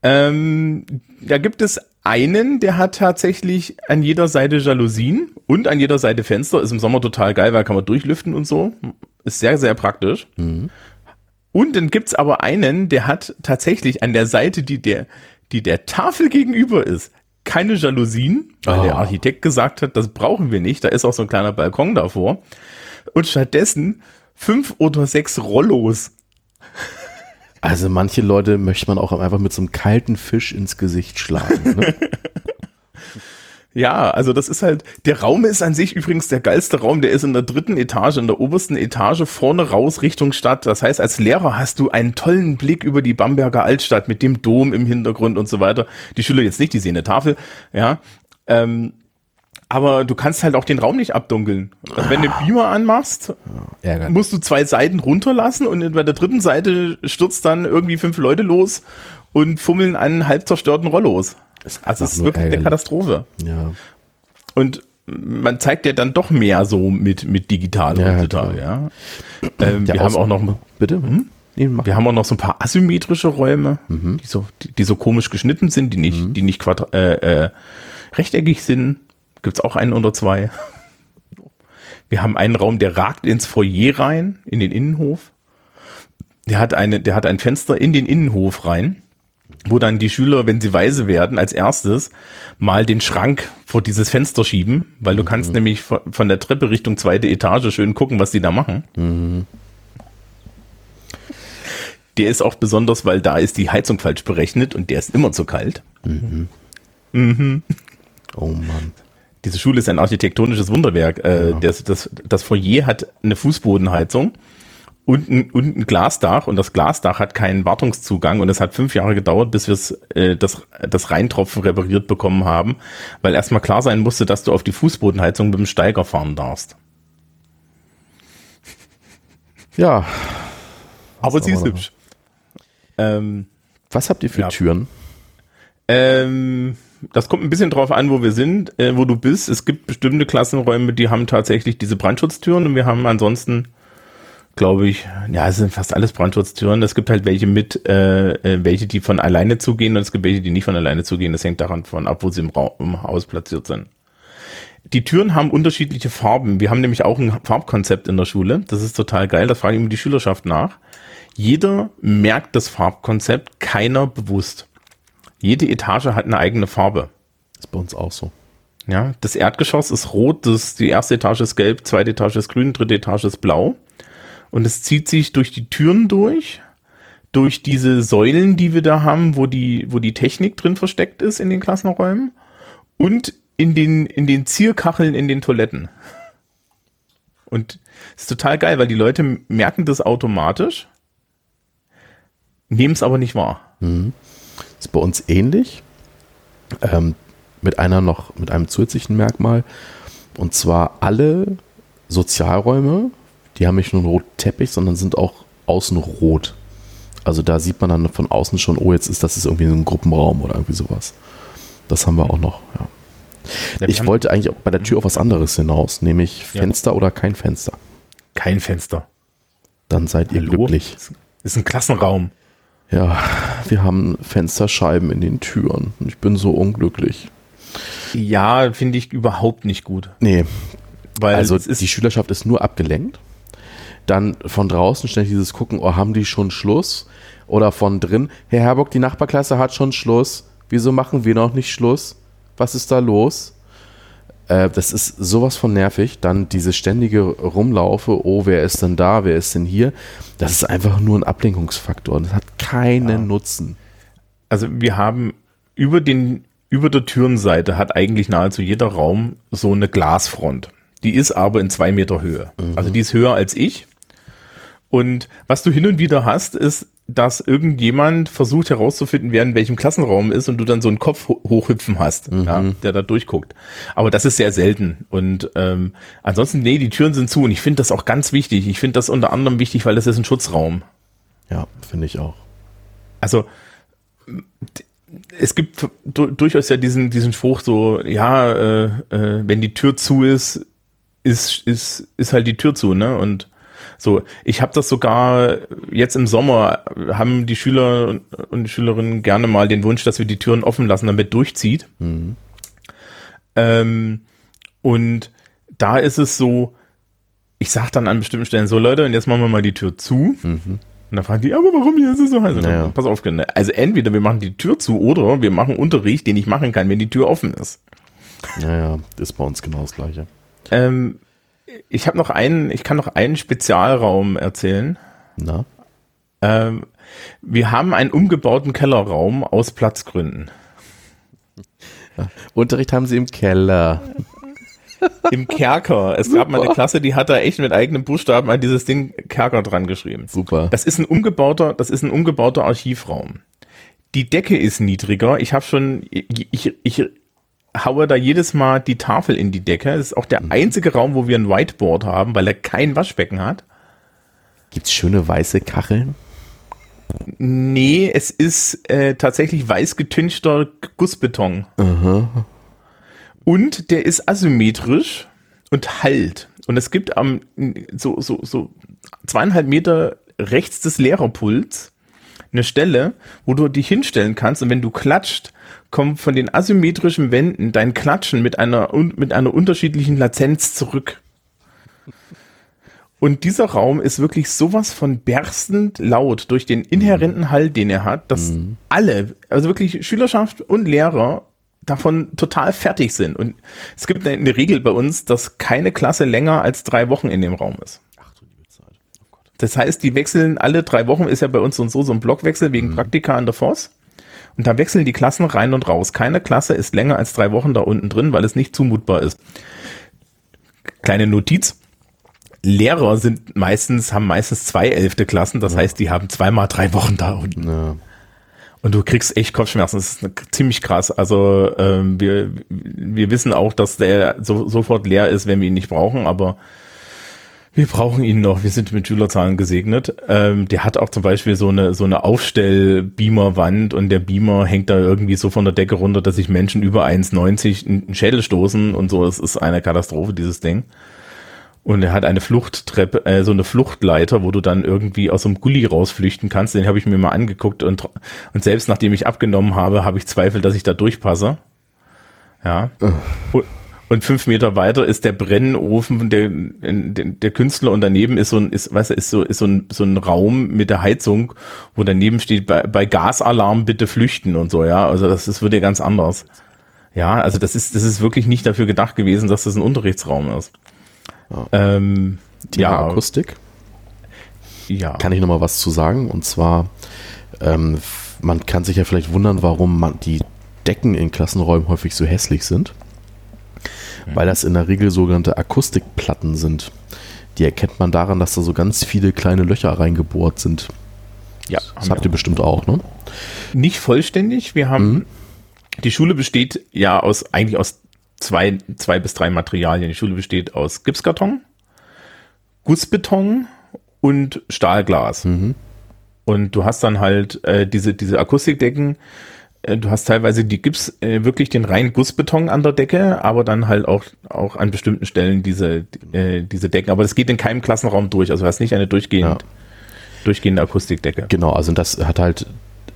Ähm, da gibt es einen, der hat tatsächlich an jeder Seite Jalousien und an jeder Seite Fenster. Ist im Sommer total geil, weil kann man durchlüften und so. Ist sehr, sehr praktisch. Mhm. Und dann gibt's aber einen, der hat tatsächlich an der Seite, die der, die der Tafel gegenüber ist, keine Jalousien, weil oh. der Architekt gesagt hat, das brauchen wir nicht. Da ist auch so ein kleiner Balkon davor. Und stattdessen fünf oder sechs Rollos. Also manche Leute möchte man auch einfach mit so einem kalten Fisch ins Gesicht schlagen. Ne? Ja, also das ist halt, der Raum ist an sich übrigens der geilste Raum, der ist in der dritten Etage, in der obersten Etage vorne raus Richtung Stadt. Das heißt, als Lehrer hast du einen tollen Blick über die Bamberger Altstadt mit dem Dom im Hintergrund und so weiter. Die Schüler jetzt nicht, die sehen eine Tafel, ja. Ähm, aber du kannst halt auch den Raum nicht abdunkeln. Also wenn du Beamer anmachst, ja, musst du zwei Seiten runterlassen und bei der dritten Seite stürzt dann irgendwie fünf Leute los und fummeln einen halb zerstörten Rollos. Ist also es ist wirklich ärgerlich. eine Katastrophe. Ja. Und man zeigt ja dann doch mehr so mit, mit digital ja, heutzutage, ja. Ähm, wir haben auch noch, bitte, hm? nee, wir haben auch noch so ein paar asymmetrische Räume, mhm. die so, die, die, so komisch geschnitten sind, die nicht, mhm. die nicht quadra äh, äh, rechteckig sind. Gibt's auch einen oder zwei. Wir haben einen Raum, der ragt ins Foyer rein, in den Innenhof. Der hat eine, der hat ein Fenster in den Innenhof rein wo dann die Schüler, wenn sie weise werden, als erstes mal den Schrank vor dieses Fenster schieben, weil du mhm. kannst nämlich von der Treppe Richtung zweite Etage schön gucken, was die da machen. Mhm. Der ist auch besonders, weil da ist die Heizung falsch berechnet und der ist immer zu kalt. Mhm. Mhm. Oh Mann. Diese Schule ist ein architektonisches Wunderwerk. Äh, ja. das, das, das Foyer hat eine Fußbodenheizung und ein, und ein Glasdach und das Glasdach hat keinen Wartungszugang und es hat fünf Jahre gedauert, bis wir äh, das, das Reintropfen repariert bekommen haben, weil erstmal klar sein musste, dass du auf die Fußbodenheizung mit dem Steiger fahren darfst. Ja. Aber sie ist hübsch. Ähm, Was habt ihr für ja. Türen? Ähm, das kommt ein bisschen drauf an, wo wir sind, äh, wo du bist. Es gibt bestimmte Klassenräume, die haben tatsächlich diese Brandschutztüren und wir haben ansonsten glaube ich, ja, es sind fast alles Brandschutztüren. Es gibt halt welche mit, äh, äh, welche, die von alleine zugehen und es gibt welche, die nicht von alleine zugehen. Das hängt daran von ab, wo sie im, Raum, im Haus platziert sind. Die Türen haben unterschiedliche Farben. Wir haben nämlich auch ein Farbkonzept in der Schule. Das ist total geil. Das frage ich immer die Schülerschaft nach. Jeder merkt das Farbkonzept, keiner bewusst. Jede Etage hat eine eigene Farbe. ist bei uns auch so. Ja, das Erdgeschoss ist rot, das, die erste Etage ist gelb, zweite Etage ist grün, dritte Etage ist blau. Und es zieht sich durch die Türen durch, durch diese Säulen, die wir da haben, wo die, wo die Technik drin versteckt ist in den Klassenräumen und in den, in den Zierkacheln in den Toiletten. Und es ist total geil, weil die Leute merken das automatisch, nehmen es aber nicht wahr. Mhm. Ist bei uns ähnlich. Ähm, mit einer noch, mit einem zusätzlichen Merkmal. Und zwar alle Sozialräume die haben nicht nur einen roten Teppich, sondern sind auch außen rot. Also da sieht man dann von außen schon, oh, jetzt ist das ist irgendwie so ein Gruppenraum oder irgendwie sowas. Das haben wir auch noch, ja. ja ich wollte eigentlich bei der Tür auf was anderes hinaus, nämlich Fenster ja. oder kein Fenster. Kein Fenster. Dann seid ihr Hallo? glücklich. Ist ein Klassenraum. Ja, wir haben Fensterscheiben in den Türen. Ich bin so unglücklich. Ja, finde ich überhaupt nicht gut. Nee. Weil also die Schülerschaft ist nur abgelenkt dann von draußen ständig dieses Gucken, oh, haben die schon Schluss? Oder von drin, Herr Herbock, die Nachbarklasse hat schon Schluss. Wieso machen wir noch nicht Schluss? Was ist da los? Äh, das ist sowas von nervig. Dann diese ständige Rumlaufe, oh, wer ist denn da, wer ist denn hier? Das ist einfach nur ein Ablenkungsfaktor. Das hat keinen ja. Nutzen. Also wir haben über den über der Türenseite hat eigentlich nahezu jeder Raum so eine Glasfront. Die ist aber in zwei Meter Höhe. Mhm. Also die ist höher als ich. Und was du hin und wieder hast, ist, dass irgendjemand versucht herauszufinden, wer in welchem Klassenraum ist und du dann so einen Kopf hochhüpfen hast, mhm. ja, der da durchguckt. Aber das ist sehr selten. Und ähm, ansonsten, nee, die Türen sind zu und ich finde das auch ganz wichtig. Ich finde das unter anderem wichtig, weil das ist ein Schutzraum. Ja, finde ich auch. Also es gibt durchaus ja diesen, diesen Spruch so, ja, äh, äh, wenn die Tür zu ist, ist, ist, ist halt die Tür zu, ne? Und So, ich habe das sogar jetzt im Sommer haben die Schüler und die Schülerinnen gerne mal den Wunsch, dass wir die Türen offen lassen, damit durchzieht. Mhm. Ähm, und da ist es so, ich sag dann an bestimmten Stellen so, Leute, und jetzt machen wir mal die Tür zu. Mhm. Und dann fragen die, aber warum hier ist es so heiß? Naja. Pass auf, also entweder wir machen die Tür zu oder wir machen Unterricht, den ich machen kann, wenn die Tür offen ist. Naja, ist bei uns genau das Gleiche. Ähm, ich habe noch einen, ich kann noch einen Spezialraum erzählen. Na? Ähm, wir haben einen umgebauten Kellerraum aus Platzgründen. Ja, Unterricht haben sie im Keller. Im Kerker. Es Super. gab mal eine Klasse, die hat da echt mit eigenen Buchstaben an dieses Ding Kerker dran geschrieben. Super. Das ist ein umgebauter, das ist ein umgebauter Archivraum. Die Decke ist niedriger. Ich habe schon, ich, ich, ich haue da jedes Mal die Tafel in die Decke. Das ist auch der mhm. einzige Raum, wo wir ein Whiteboard haben, weil er kein Waschbecken hat. Gibt's schöne weiße Kacheln? Nee, es ist äh, tatsächlich weiß getünchter Gussbeton. Aha. Und der ist asymmetrisch und halt. Und es gibt am so, so, so zweieinhalb Meter rechts des Lehrerpults eine Stelle, wo du dich hinstellen kannst und wenn du klatscht, kommt von den asymmetrischen Wänden dein Klatschen mit einer, mit einer unterschiedlichen Latenz zurück. Und dieser Raum ist wirklich sowas von berstend laut durch den inhärenten Hall, den er hat, dass mhm. alle, also wirklich Schülerschaft und Lehrer davon total fertig sind. Und es gibt eine Regel bei uns, dass keine Klasse länger als drei Wochen in dem Raum ist. Ach du liebe Zeit. Oh Gott. Das heißt, die wechseln alle drei Wochen, ist ja bei uns und so so ein Blockwechsel wegen mhm. Praktika an der Force. Und da wechseln die Klassen rein und raus. Keine Klasse ist länger als drei Wochen da unten drin, weil es nicht zumutbar ist. Kleine Notiz. Lehrer sind meistens, haben meistens zwei elfte Klassen, das ja. heißt, die haben zweimal drei Wochen da unten. Ja. Und du kriegst echt Kopfschmerzen. Das ist ziemlich krass. Also ähm, wir, wir wissen auch, dass der so, sofort leer ist, wenn wir ihn nicht brauchen, aber wir brauchen ihn noch. Wir sind mit Schülerzahlen gesegnet. Ähm, der hat auch zum Beispiel so eine so eine Aufstell-Beamer-Wand und der Beamer hängt da irgendwie so von der Decke runter, dass sich Menschen über 1,90 einen Schädel stoßen und so. Es ist eine Katastrophe, dieses Ding. Und er hat eine Fluchttreppe, äh, so eine Fluchtleiter, wo du dann irgendwie aus so einem Gully rausflüchten kannst. Den habe ich mir mal angeguckt und, und selbst nachdem ich abgenommen habe, habe ich Zweifel, dass ich da durchpasse. Ja. Und, und fünf Meter weiter ist der Brennofen der, der, Künstler und daneben ist so ein, ist, weißt du, ist so, ist so ein, so ein Raum mit der Heizung, wo daneben steht, bei, bei Gasalarm bitte flüchten und so, ja. Also das, das wird ja ganz anders. Ja, also das ist, das ist wirklich nicht dafür gedacht gewesen, dass das ein Unterrichtsraum ist. Ja. Ähm, die ja, Akustik. Ja. Kann ich noch mal was zu sagen? Und zwar, ähm, man kann sich ja vielleicht wundern, warum man die Decken in Klassenräumen häufig so hässlich sind. Mhm. Weil das in der Regel sogenannte Akustikplatten sind. Die erkennt man daran, dass da so ganz viele kleine Löcher reingebohrt sind. Ja. Das habt ihr bestimmt auch, ne? Nicht vollständig. Wir haben, mhm. die Schule besteht ja aus, eigentlich aus zwei, zwei bis drei Materialien. Die Schule besteht aus Gipskarton, Gussbeton und Stahlglas. Mhm. Und du hast dann halt äh, diese, diese Akustikdecken, du hast teilweise die Gips, äh, wirklich den reinen Gussbeton an der Decke, aber dann halt auch, auch an bestimmten Stellen diese, äh, diese Decken. Aber das geht in keinem Klassenraum durch. Also du hast nicht eine durchgehend, ja. durchgehende Akustikdecke. Genau, also das hat halt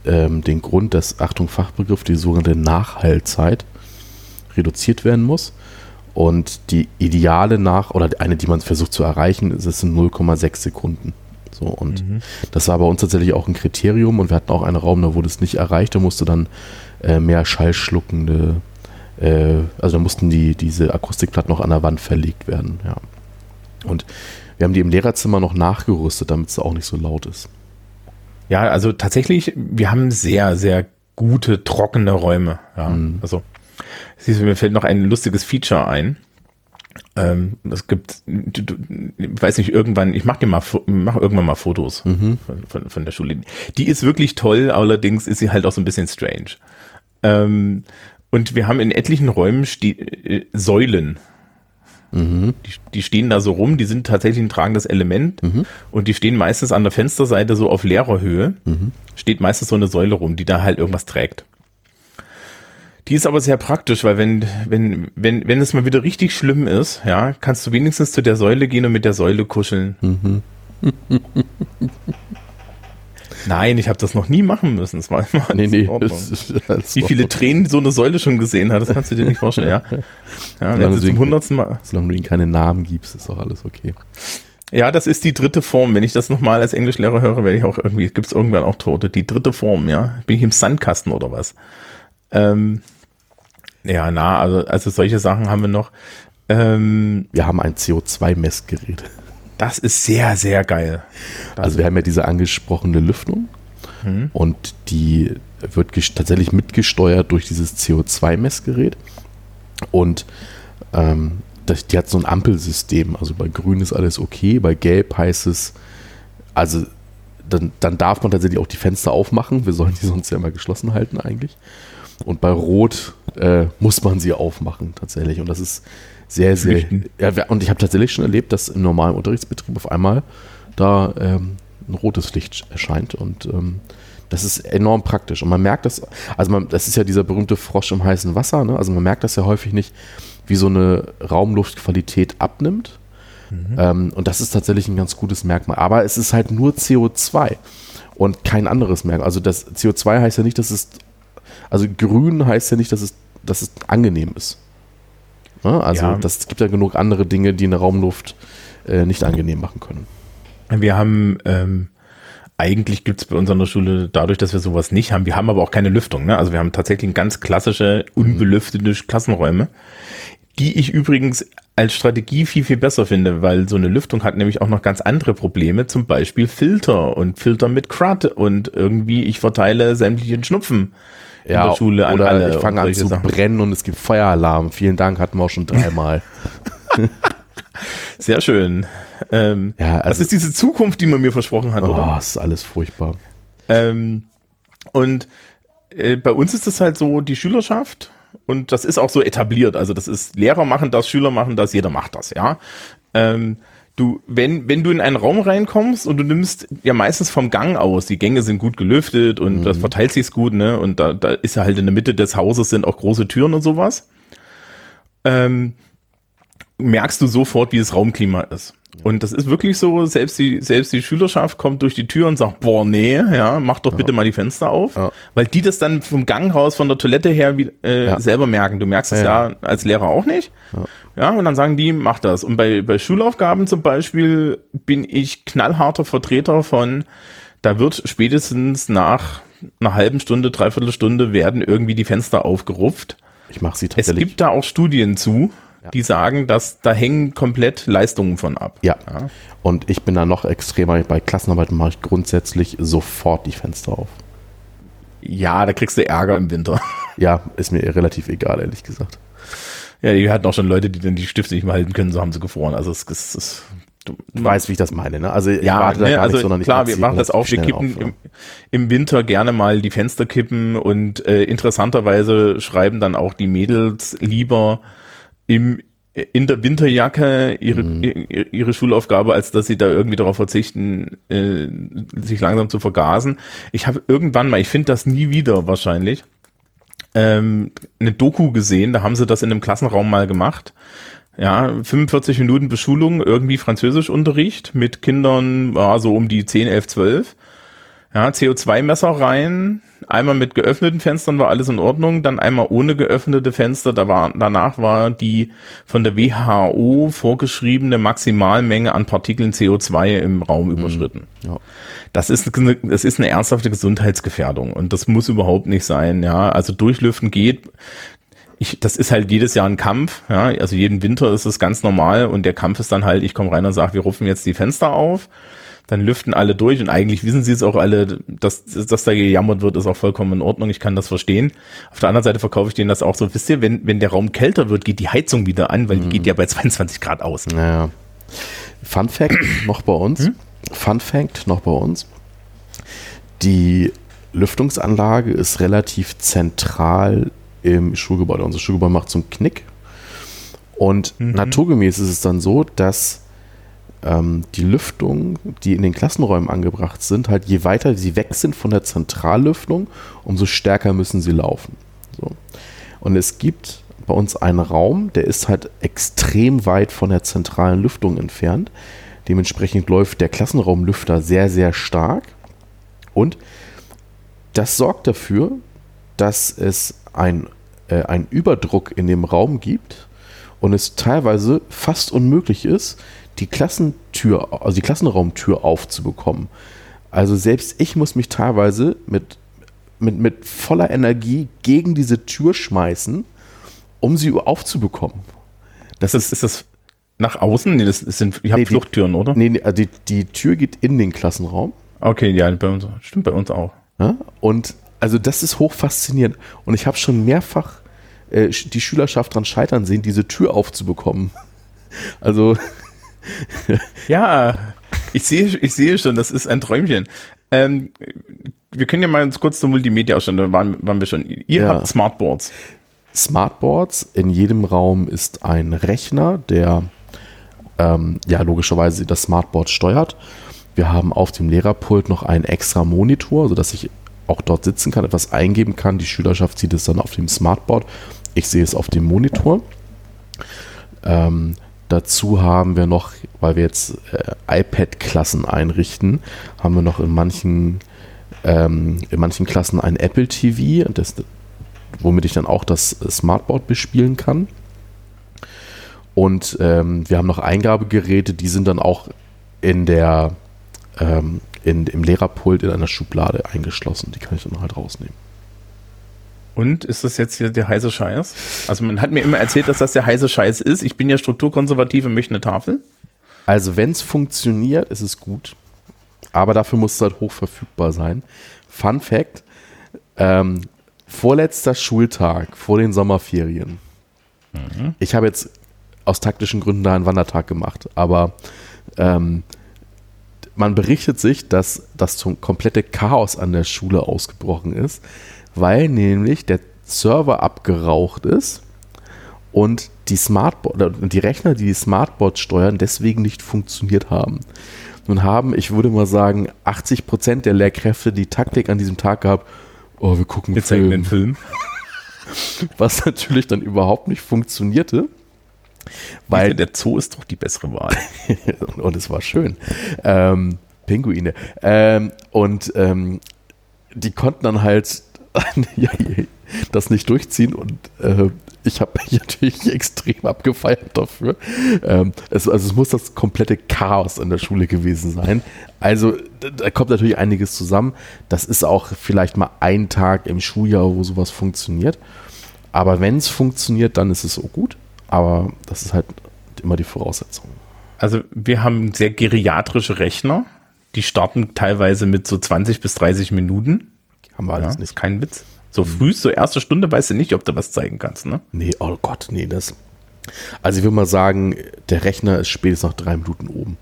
ähm, den Grund, dass, Achtung, Fachbegriff, die sogenannte Nachhaltzeit reduziert werden muss. Und die ideale nach, oder eine, die man versucht zu erreichen, ist es in 0,6 Sekunden. So, und mhm. das war bei uns tatsächlich auch ein Kriterium und wir hatten auch einen Raum, da wurde es nicht erreicht, da musste dann äh, mehr schallschluckende, äh, also da mussten die, diese Akustikplatten noch an der Wand verlegt werden, ja. Und wir haben die im Lehrerzimmer noch nachgerüstet, damit es auch nicht so laut ist. Ja, also tatsächlich, wir haben sehr, sehr gute, trockene Räume. Ja. Mhm. Also Siehst du, mir fällt noch ein lustiges Feature ein. Ähm, es gibt, ich weiß nicht, irgendwann, ich mache dir mal, mach irgendwann mal Fotos mhm. von, von, von, der Schule. Die ist wirklich toll, allerdings ist sie halt auch so ein bisschen strange. Ähm, und wir haben in etlichen Räumen äh, Säulen. Mhm. Die, die, stehen da so rum, die sind tatsächlich ein tragendes Element mhm. und die stehen meistens an der Fensterseite so auf leerer Höhe. Mhm. Steht meistens so eine Säule rum, die da halt irgendwas trägt. Die ist aber sehr praktisch, weil wenn, wenn, wenn, wenn es mal wieder richtig schlimm ist, ja, kannst du wenigstens zu der Säule gehen und mit der Säule kuscheln. Mhm. Nein, ich habe das noch nie machen müssen. Das war immer Nee, nee. Wie viele. Tränen so eine Säule schon gesehen hat, das kannst du dir nicht vorstellen, ja. Ja, Solange zum hundertsten Mal. Solange du ihnen keine Namen gibst, ist doch alles okay. Ja, das ist die dritte Form. Wenn ich das nochmal als Englischlehrer höre, werde ich auch irgendwie, gibt es irgendwann auch Tote. Die dritte Form, ja. Bin ich im Sandkasten oder was? Ähm, ja, na, also, also solche Sachen haben wir noch. Ähm, Wir haben ein CO2-Messgerät. das ist sehr, sehr geil. Also wir haben ja diese angesprochene Lüftung Mhm. und die wird tatsächlich mitgesteuert durch dieses CO2-Messgerät und ähm, das, die hat so ein Ampelsystem. Also bei grün ist alles okay, bei gelb heißt es, also dann, dann darf man tatsächlich auch die Fenster aufmachen. Wir sollen die sonst ja immer geschlossen halten eigentlich. Und bei rot äh, muss man sie aufmachen tatsächlich. Und das ist sehr, sehr. Ja, und ich habe tatsächlich schon erlebt, dass im normalen Unterrichtsbetrieb auf einmal da ähm, ein rotes Licht erscheint. Und ähm, das ist enorm praktisch. Und man merkt das, also man, das ist ja dieser berühmte Frosch im heißen Wasser. Ne? Also man merkt das ja häufig nicht, wie so eine Raumluftqualität abnimmt. Ähm, und das ist tatsächlich ein ganz gutes Merkmal. Aber es ist halt nur CO2 und kein anderes Merkmal. Also das CO2 heißt ja nicht, dass es, also grün heißt ja nicht, dass es, dass es angenehm ist. Ne? Also Ja. das es gibt ja genug andere Dinge, die eine Raumluft äh, nicht angenehm machen können. Wir haben, ähm, eigentlich gibt's bei uns an der Schule, dadurch, dass wir sowas nicht haben, wir haben aber auch keine Lüftung. Ne? Also wir haben tatsächlich ganz klassische, unbelüftete Klassenräume, die ich übrigens als Strategie viel, viel besser finde, weil so eine Lüftung hat nämlich auch noch ganz andere Probleme, zum Beispiel Filter und Filter mit Crud und irgendwie ich verteile sämtlichen Schnupfen in der Schule an oder alle. ich fange an zu Sachen. brennen und es gibt Feueralarm. Vielen Dank, hatten wir auch schon dreimal. Sehr schön. Ähm, Ja, das also, ist diese Zukunft, die man mir versprochen hat, oder? oh, ist alles furchtbar. Ähm, und äh, bei uns ist es halt so, die Schülerschaft, und das ist auch so etabliert, also das ist, Lehrer machen das, Schüler machen das, jeder macht das, ja. Ähm, du, wenn, wenn du in einen Raum reinkommst und du nimmst ja meistens vom Gang aus, die Gänge sind gut gelüftet und das verteilt sich gut, ne, und da, da ist ja halt in der Mitte des Hauses sind auch große Türen und sowas, ähm, merkst du sofort, wie das Raumklima ist. Und das ist wirklich so, selbst die, selbst die Schülerschaft kommt durch die Tür und sagt, boah, nee, ja, mach doch bitte mal die Fenster auf. Ja. Weil die das dann vom Gang raus, von der Toilette her wie, äh, Ja. selber merken. Du merkst es Ja, ja, als Lehrer auch nicht. Ja. und dann sagen die, mach das. Und bei, bei Schulaufgaben zum Beispiel bin ich knallharter Vertreter von, da wird spätestens nach einer halben Stunde, dreiviertel Stunde werden irgendwie die Fenster aufgerupft. Ich mache sie Es tatsächlich. gibt da auch Studien zu, Ja. die sagen, dass da hängen komplett Leistungen von ab. ja. Ja. Und ich bin da noch extremer. Bei Klassenarbeiten mache ich grundsätzlich sofort die Fenster auf. Ja, da kriegst du Ärger im Winter. Ja, ist mir relativ egal, ehrlich gesagt. Ja, die hatten auch schon Leute, die dann die Stifte nicht mehr halten können, so haben sie gefroren. Also es, es du, Du weißt, wie ich das meine, ne? Also ich ja, warte da ne, gar also nicht, sondern ich klar, wir machen das auch. Wir kippen auf, im, im Winter gerne mal die Fenster kippen und äh, interessanterweise schreiben dann auch die Mädels lieber im in der Winterjacke ihre, Mhm. ihre, ihre Schulaufgabe, als dass sie da irgendwie darauf verzichten, äh, sich langsam zu vergasen. Ich habe irgendwann mal, ich finde das nie wieder wahrscheinlich, ähm, eine Doku gesehen, da haben sie das in einem Klassenraum mal gemacht. Ja, 45 Minuten Beschulung, irgendwie Französischunterricht mit Kindern, ja, so um die 10, 11, 12. Ja, CO2-Messer rein, einmal mit geöffneten Fenstern war alles in Ordnung, dann einmal ohne geöffnete Fenster, da war, danach war die von der WHO vorgeschriebene Maximalmenge an Partikeln CO2 im Raum überschritten. Ja. Das ist, eine, das ist eine ernsthafte Gesundheitsgefährdung und das muss überhaupt nicht sein, ja. Also durchlüften geht. Ich, das ist halt jedes Jahr ein Kampf, ja. Also jeden Winter ist es ganz normal und der Kampf ist dann halt, ich komme rein und sage, wir rufen jetzt die Fenster auf, dann lüften alle durch und eigentlich wissen sie es auch alle, dass, dass da gejammert wird, ist auch vollkommen in Ordnung, ich kann das verstehen. Auf der anderen Seite verkaufe ich denen das auch so, wisst ihr, wenn, wenn der Raum kälter wird, geht die Heizung wieder an, weil die geht ja bei 22 Grad aus. Naja. Fun Fact noch bei uns. Hm? Fun Fact noch bei uns. Die Lüftungsanlage ist relativ zentral im Schulgebäude. Unser Schulgebäude macht so einen Knick. Und Mhm. naturgemäß ist es dann so, dass ähm, die Lüftungen, die in den Klassenräumen angebracht sind, halt je weiter sie weg sind von der Zentrallüftung, umso stärker müssen sie laufen. So. Und es gibt bei uns einen Raum, der ist halt extrem weit von der zentralen Lüftung entfernt. Dementsprechend läuft der Klassenraumlüfter sehr, sehr stark. Und das sorgt dafür, dass es ein, äh, einen Überdruck in dem Raum gibt und es teilweise fast unmöglich ist, die Klassentür, also die Klassenraumtür aufzubekommen. Also selbst ich muss mich teilweise mit, mit, mit voller Energie gegen diese Tür schmeißen, um sie aufzubekommen. Das ist, ist das nach außen? Nee, das sind, habt Nee, Fluchttüren, oder? Nee, nee, also die, die Tür geht in den Klassenraum. Okay, ja, bei uns, stimmt bei uns auch. Ja? Und also das ist hoch faszinierend. Und ich habe schon mehrfach äh, die Schülerschaft dran scheitern sehen, diese Tür aufzubekommen. Also, Ja, ich sehe, ich sehe schon, das ist ein Träumchen. Ähm, wir können ja mal uns kurz zur Multimedia ausschauen, da waren, waren wir schon. Ihr Ja. habt Smartboards. Smartboards. In jedem Raum ist ein Rechner, der ähm, ja logischerweise das Smartboard steuert. Wir haben auf dem Lehrerpult noch einen extra Monitor, sodass ich auch dort sitzen kann, etwas eingeben kann. Die Schülerschaft sieht es dann auf dem Smartboard. Ich sehe es auf dem Monitor. Ähm, dazu haben wir noch, weil wir jetzt äh, iPad-Klassen einrichten, haben wir noch in manchen, ähm, in manchen Klassen ein Apple TV, das, womit ich dann auch das Smartboard bespielen kann. Und ähm, wir haben noch Eingabegeräte, die sind dann auch in der ähm, in, im Lehrerpult in einer Schublade eingeschlossen. Die kann ich dann halt rausnehmen. Und ist das jetzt hier der heiße Scheiß? Also man hat mir immer erzählt, dass das der heiße Scheiß ist. Ich bin ja strukturkonservativ und möchte eine Tafel. Also wenn es funktioniert, ist es gut. Aber dafür muss es halt hoch verfügbar sein. Fun Fact: ähm, Vorletzter Schultag vor den Sommerferien. Ich habe jetzt aus taktischen Gründen da einen Wandertag gemacht, aber ähm, man berichtet sich, dass das zum komplette Chaos an der Schule ausgebrochen ist, weil nämlich der Server abgeraucht ist und die Smartboard, die Rechner, die die Smartboards steuern, deswegen nicht funktioniert haben. Nun haben, ich würde mal sagen, 80 Prozent der Lehrkräfte die Taktik an diesem Tag gehabt, oh, wir gucken Wir zeigen den Film, Film. was natürlich dann überhaupt nicht funktionierte. Weil Weil, der Zoo ist doch die bessere Wahl. und es war schön. Ähm, Pinguine. Ähm, und ähm, die konnten dann halt das nicht durchziehen und äh, ich habe mich natürlich extrem abgefeiert dafür. Ähm, es, also es muss das komplette Chaos in der Schule gewesen sein. Also da kommt natürlich einiges zusammen. Das ist auch vielleicht mal ein Tag im Schuljahr, wo sowas funktioniert. Aber wenn es funktioniert, dann ist es so gut. Aber das ist halt immer die Voraussetzung. Also wir haben sehr geriatrische Rechner. Die starten teilweise mit so 20 bis 30 Minuten. Haben wir Ja, alles ist nicht. kein Witz. So früh, so erste Stunde weißt du nicht, ob du was zeigen kannst, ne? Nee, oh Gott, nee, das. Also ich würde mal sagen, der Rechner ist spätestens nach drei Minuten oben.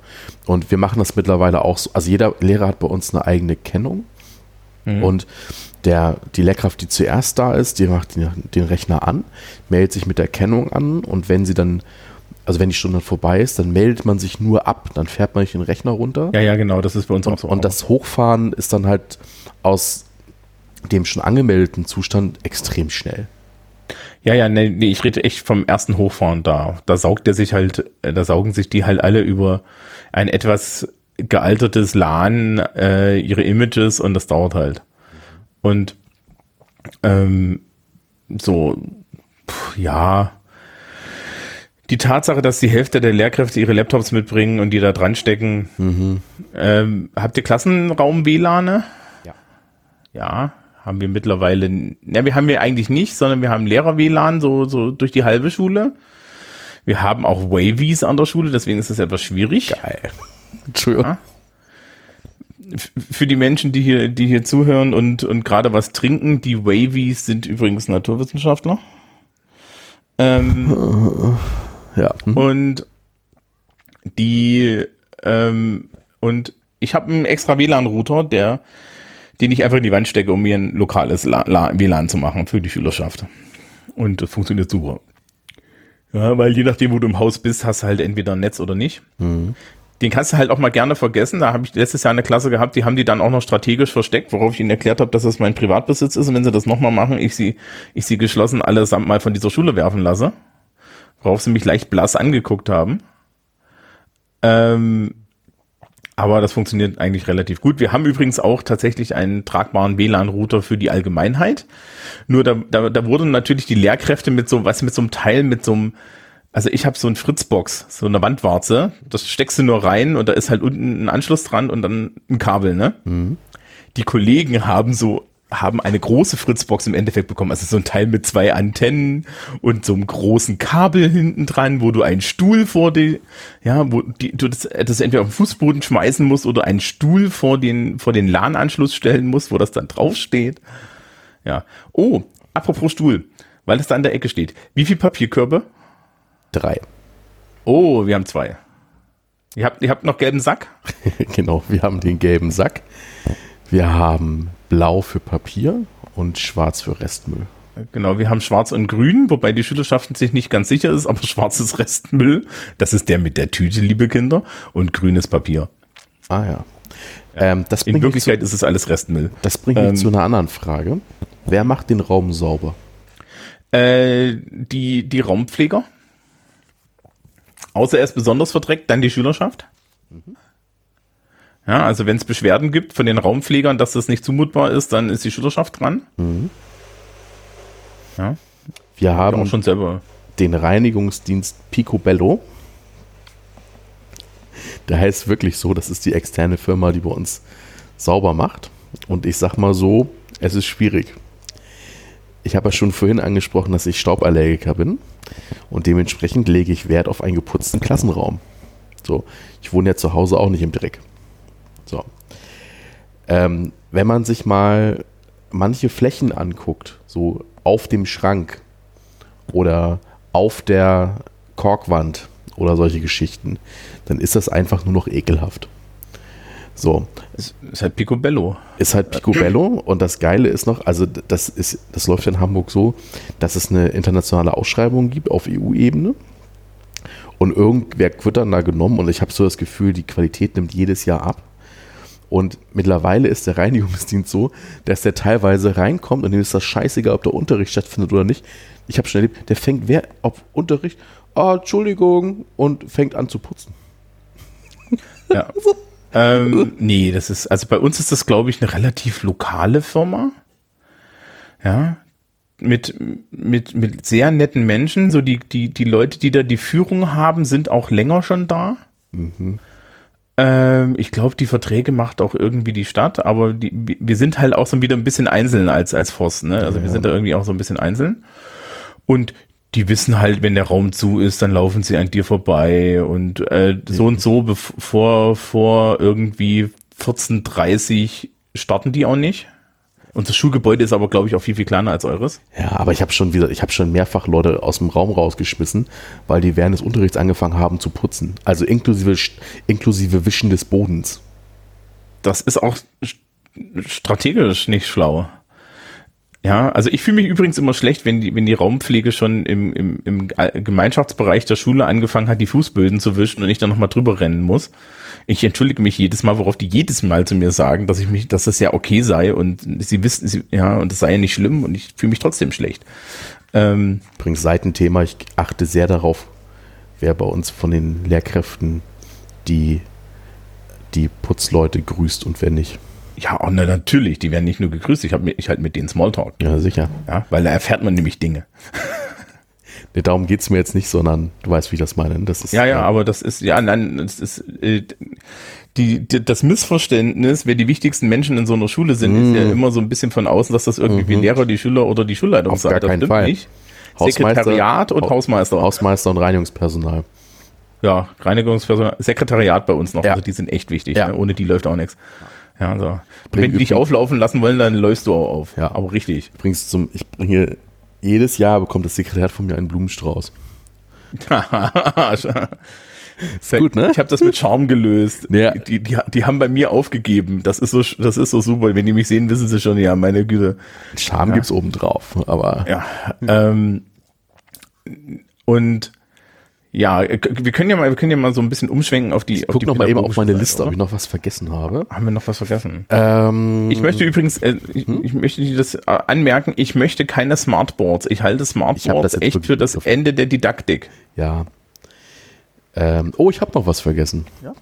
Und wir machen das mittlerweile auch so. Also jeder Lehrer hat bei uns eine eigene Kennung. Und der, die Lehrkraft, die zuerst da ist, die macht den, den Rechner an, meldet sich mit der Kennung an und wenn sie dann, also wenn die Stunde vorbei ist, dann meldet man sich nur ab, dann fährt man nicht den Rechner runter. Ja, ja, genau, das ist bei uns auch so. Und das Hochfahren ist dann halt aus dem schon angemeldeten Zustand extrem schnell. Ja, ja, nee, nee, ich rede echt vom ersten Hochfahren da. Da saugt er sich halt, äh, da saugen sich die halt alle über ein etwas gealtertes LAN äh, ihre Images und das dauert halt. Und ähm, so, pff, ja, die Tatsache, dass die Hälfte der Lehrkräfte ihre Laptops mitbringen und die da dran stecken, ähm, habt ihr Klassenraum-WLAN? Ja. Ja, haben wir mittlerweile, ja, wir haben wir eigentlich nicht, sondern wir haben Lehrer-WLAN so, so durch die halbe Schule. Wir haben auch Wavies an der Schule, deswegen ist es etwas schwierig. Geil. Entschuldigung. Ja. Für die Menschen, die hier, die hier zuhören und, und gerade was trinken, die Wavies sind übrigens Naturwissenschaftler. Ähm, Ja. Hm. und die, ähm, und ich habe einen extra WLAN-Router, der, den ich einfach in die Wand stecke, um mir ein lokales La La WLAN zu machen für die Schülerschaft. Und das funktioniert super. Ja, weil je nachdem, wo du im Haus bist, hast du halt entweder ein Netz oder nicht. Den kannst du halt auch mal gerne vergessen. Da habe ich letztes Jahr eine Klasse gehabt, die haben die dann auch noch strategisch versteckt, worauf ich ihnen erklärt habe, dass das mein Privatbesitz ist und wenn sie das nochmal machen, ich sie, ich sie geschlossen allesamt mal von dieser Schule werfen lasse. Worauf sie mich leicht blass angeguckt haben. Ähm, Aber das funktioniert eigentlich relativ gut. Wir haben übrigens auch tatsächlich einen tragbaren WLAN-Router für die Allgemeinheit. Nur da, da, da wurden natürlich die Lehrkräfte mit so, was mit so einem Teil, mit so einem, also ich habe so ein Fritzbox, so eine Wandwarze, das steckst du nur rein und da ist halt unten ein Anschluss dran und dann ein Kabel, ne? Mhm. Die Kollegen haben so haben eine große Fritzbox im Endeffekt bekommen. Also so ein Teil mit zwei Antennen und so einem großen Kabel hinten dran, wo du einen Stuhl vor die, ja, wo die, du das, das entweder auf den Fußboden schmeißen musst oder einen Stuhl vor den, vor den LAN-Anschluss stellen musst, wo das dann draufsteht. Ja. Oh, apropos Stuhl, weil es da an der Ecke steht. Wie viel Papierkörbe? Drei. Oh, wir haben zwei. Ihr habt, ihr habt noch gelben Sack? genau, wir haben den gelben Sack. Wir haben blau für Papier und schwarz für Restmüll. Genau, wir haben schwarz und grün, wobei die Schülerschaft sich nicht ganz sicher ist, aber schwarz ist Restmüll. Das ist der mit der Tüte, liebe Kinder. Und grünes Papier. Ah ja. Ähm, das In Wirklichkeit zu, ist es alles Restmüll. Das bringt mich ähm, zu einer anderen Frage. Wer macht den Raum sauber? Äh, die, die Raumpfleger. Außer er ist besonders verdreckt, dann die Schülerschaft. Mhm. Ja, also wenn es Beschwerden gibt von den Raumpflegern, dass das nicht zumutbar ist, dann ist die Schülerschaft dran. Mhm. Ja. Wir haben auch schon selber. den Reinigungsdienst Picobello. Der heißt wirklich so, das ist die externe Firma, die bei uns sauber macht. Und ich sag mal so, es ist schwierig. Ich habe ja schon vorhin angesprochen, dass ich Stauballergiker bin und dementsprechend lege ich Wert auf einen geputzten Klassenraum. So, ich wohne ja zu Hause auch nicht im Dreck. So. Ähm, wenn man sich mal manche Flächen anguckt, so auf dem Schrank oder auf der Korkwand oder solche Geschichten, dann ist das einfach nur noch ekelhaft. So. Ist, ist halt Picobello. Ist halt Picobello und das Geile ist noch, also das ist, das läuft in Hamburg so, dass es eine internationale Ausschreibung gibt auf EU-Ebene. Und irgendwer wird dann da genommen und ich habe so das Gefühl, die Qualität nimmt jedes Jahr ab. Und mittlerweile ist der Reinigungsdienst so, dass der teilweise reinkommt und dem ist das scheißegal, ob der Unterricht stattfindet oder nicht. Ich habe schon erlebt, der fängt wer auf Unterricht, ah, Entschuldigung, und fängt an zu putzen. Ja. ähm, nee, das ist, also bei uns ist das, glaube ich, eine relativ lokale Firma. Ja. Mit, mit, mit sehr netten Menschen. So die, die, die Leute, die da die Führung haben, sind auch länger schon da. Mhm. Ähm, ich glaube, die Verträge macht auch irgendwie die Stadt, aber die, wir sind halt auch so wieder ein bisschen einzeln als, als Forst, ne? Also ja. wir sind da irgendwie auch so ein bisschen einzeln. Und die wissen halt, wenn der Raum zu ist, dann laufen sie an dir vorbei und äh, so und so bevor vor irgendwie 14.30 starten die auch nicht. Unser Schulgebäude ist aber, glaube ich, auch viel, viel kleiner als eures. Ja, aber ich habe schon wieder, ich habe schon mehrfach Leute aus dem Raum rausgeschmissen, weil die während des Unterrichts angefangen haben zu putzen. Also inklusive, inklusive Wischen des Bodens. Das ist auch strategisch nicht schlau. Ja, also ich fühle mich übrigens immer schlecht, wenn die, wenn die Raumpflege schon im, im, im Gemeinschaftsbereich der Schule angefangen hat, die Fußböden zu wischen und ich dann nochmal drüber rennen muss. Ich entschuldige mich jedes Mal, worauf die jedes Mal zu mir sagen, dass ich mich, dass das ja okay sei und sie wissen, sie, ja, und das sei ja nicht schlimm und ich fühle mich trotzdem schlecht. Ähm, Übrigens Seitenthema, ich achte sehr darauf, wer bei uns von den Lehrkräften die, die Putzleute grüßt und wer nicht. Ja, oh, na, natürlich, die werden nicht nur gegrüßt, ich, hab, ich halt mit denen Smalltalk. Ja, sicher. Ja, weil da erfährt man nämlich Dinge. nee, darum geht's mir jetzt nicht, sondern du weißt, wie ich das meine. Das ist, ja, ja, äh, aber das ist, ja, nein, das ist, äh, die, die, das Missverständnis, wer die wichtigsten Menschen in so einer Schule sind, mm. ist ja mm. immer so ein bisschen von außen, dass das irgendwie mhm. Lehrer, die Schüler oder die Schulleitung Auf sagt. Gar keinen Fall. Nicht. Sekretariat und Hausmeister. Hausmeister und Reinigungspersonal. Ja, Reinigungspersonal, Sekretariat bei uns noch, ja. also die sind echt wichtig. Ja. Ne? Ohne die läuft auch nichts. Ja, so. Wenn die dich auflaufen lassen wollen, dann läufst du auch auf. Ja. Aber richtig. Übrigens zum, ich bringe jedes Jahr bekommt das Sekretariat von mir einen Blumenstrauß. Gut, ne? Ich habe das mit Charme gelöst. Ja. Die, die, die haben bei mir aufgegeben. Das ist so, das ist so super. Wenn die mich sehen, wissen sie schon, ja, meine Güte. Charme ja. gibt's oben drauf, aber. Ja. Ähm, und ja, äh, wir können ja mal, wir können ja mal so ein bisschen umschwenken auf die. Ich auf guck noch mal eben auf meine Liste, ob ich noch was vergessen habe. Haben wir noch was vergessen? Ähm, ich möchte übrigens, äh, ich, hm? ich, möchte das äh, anmerken, ich möchte keine Smartboards. Ich halte Smartboards ich echt für das Ende der Didaktik. Ja. Ähm, oh, ich habe noch was vergessen. Ja.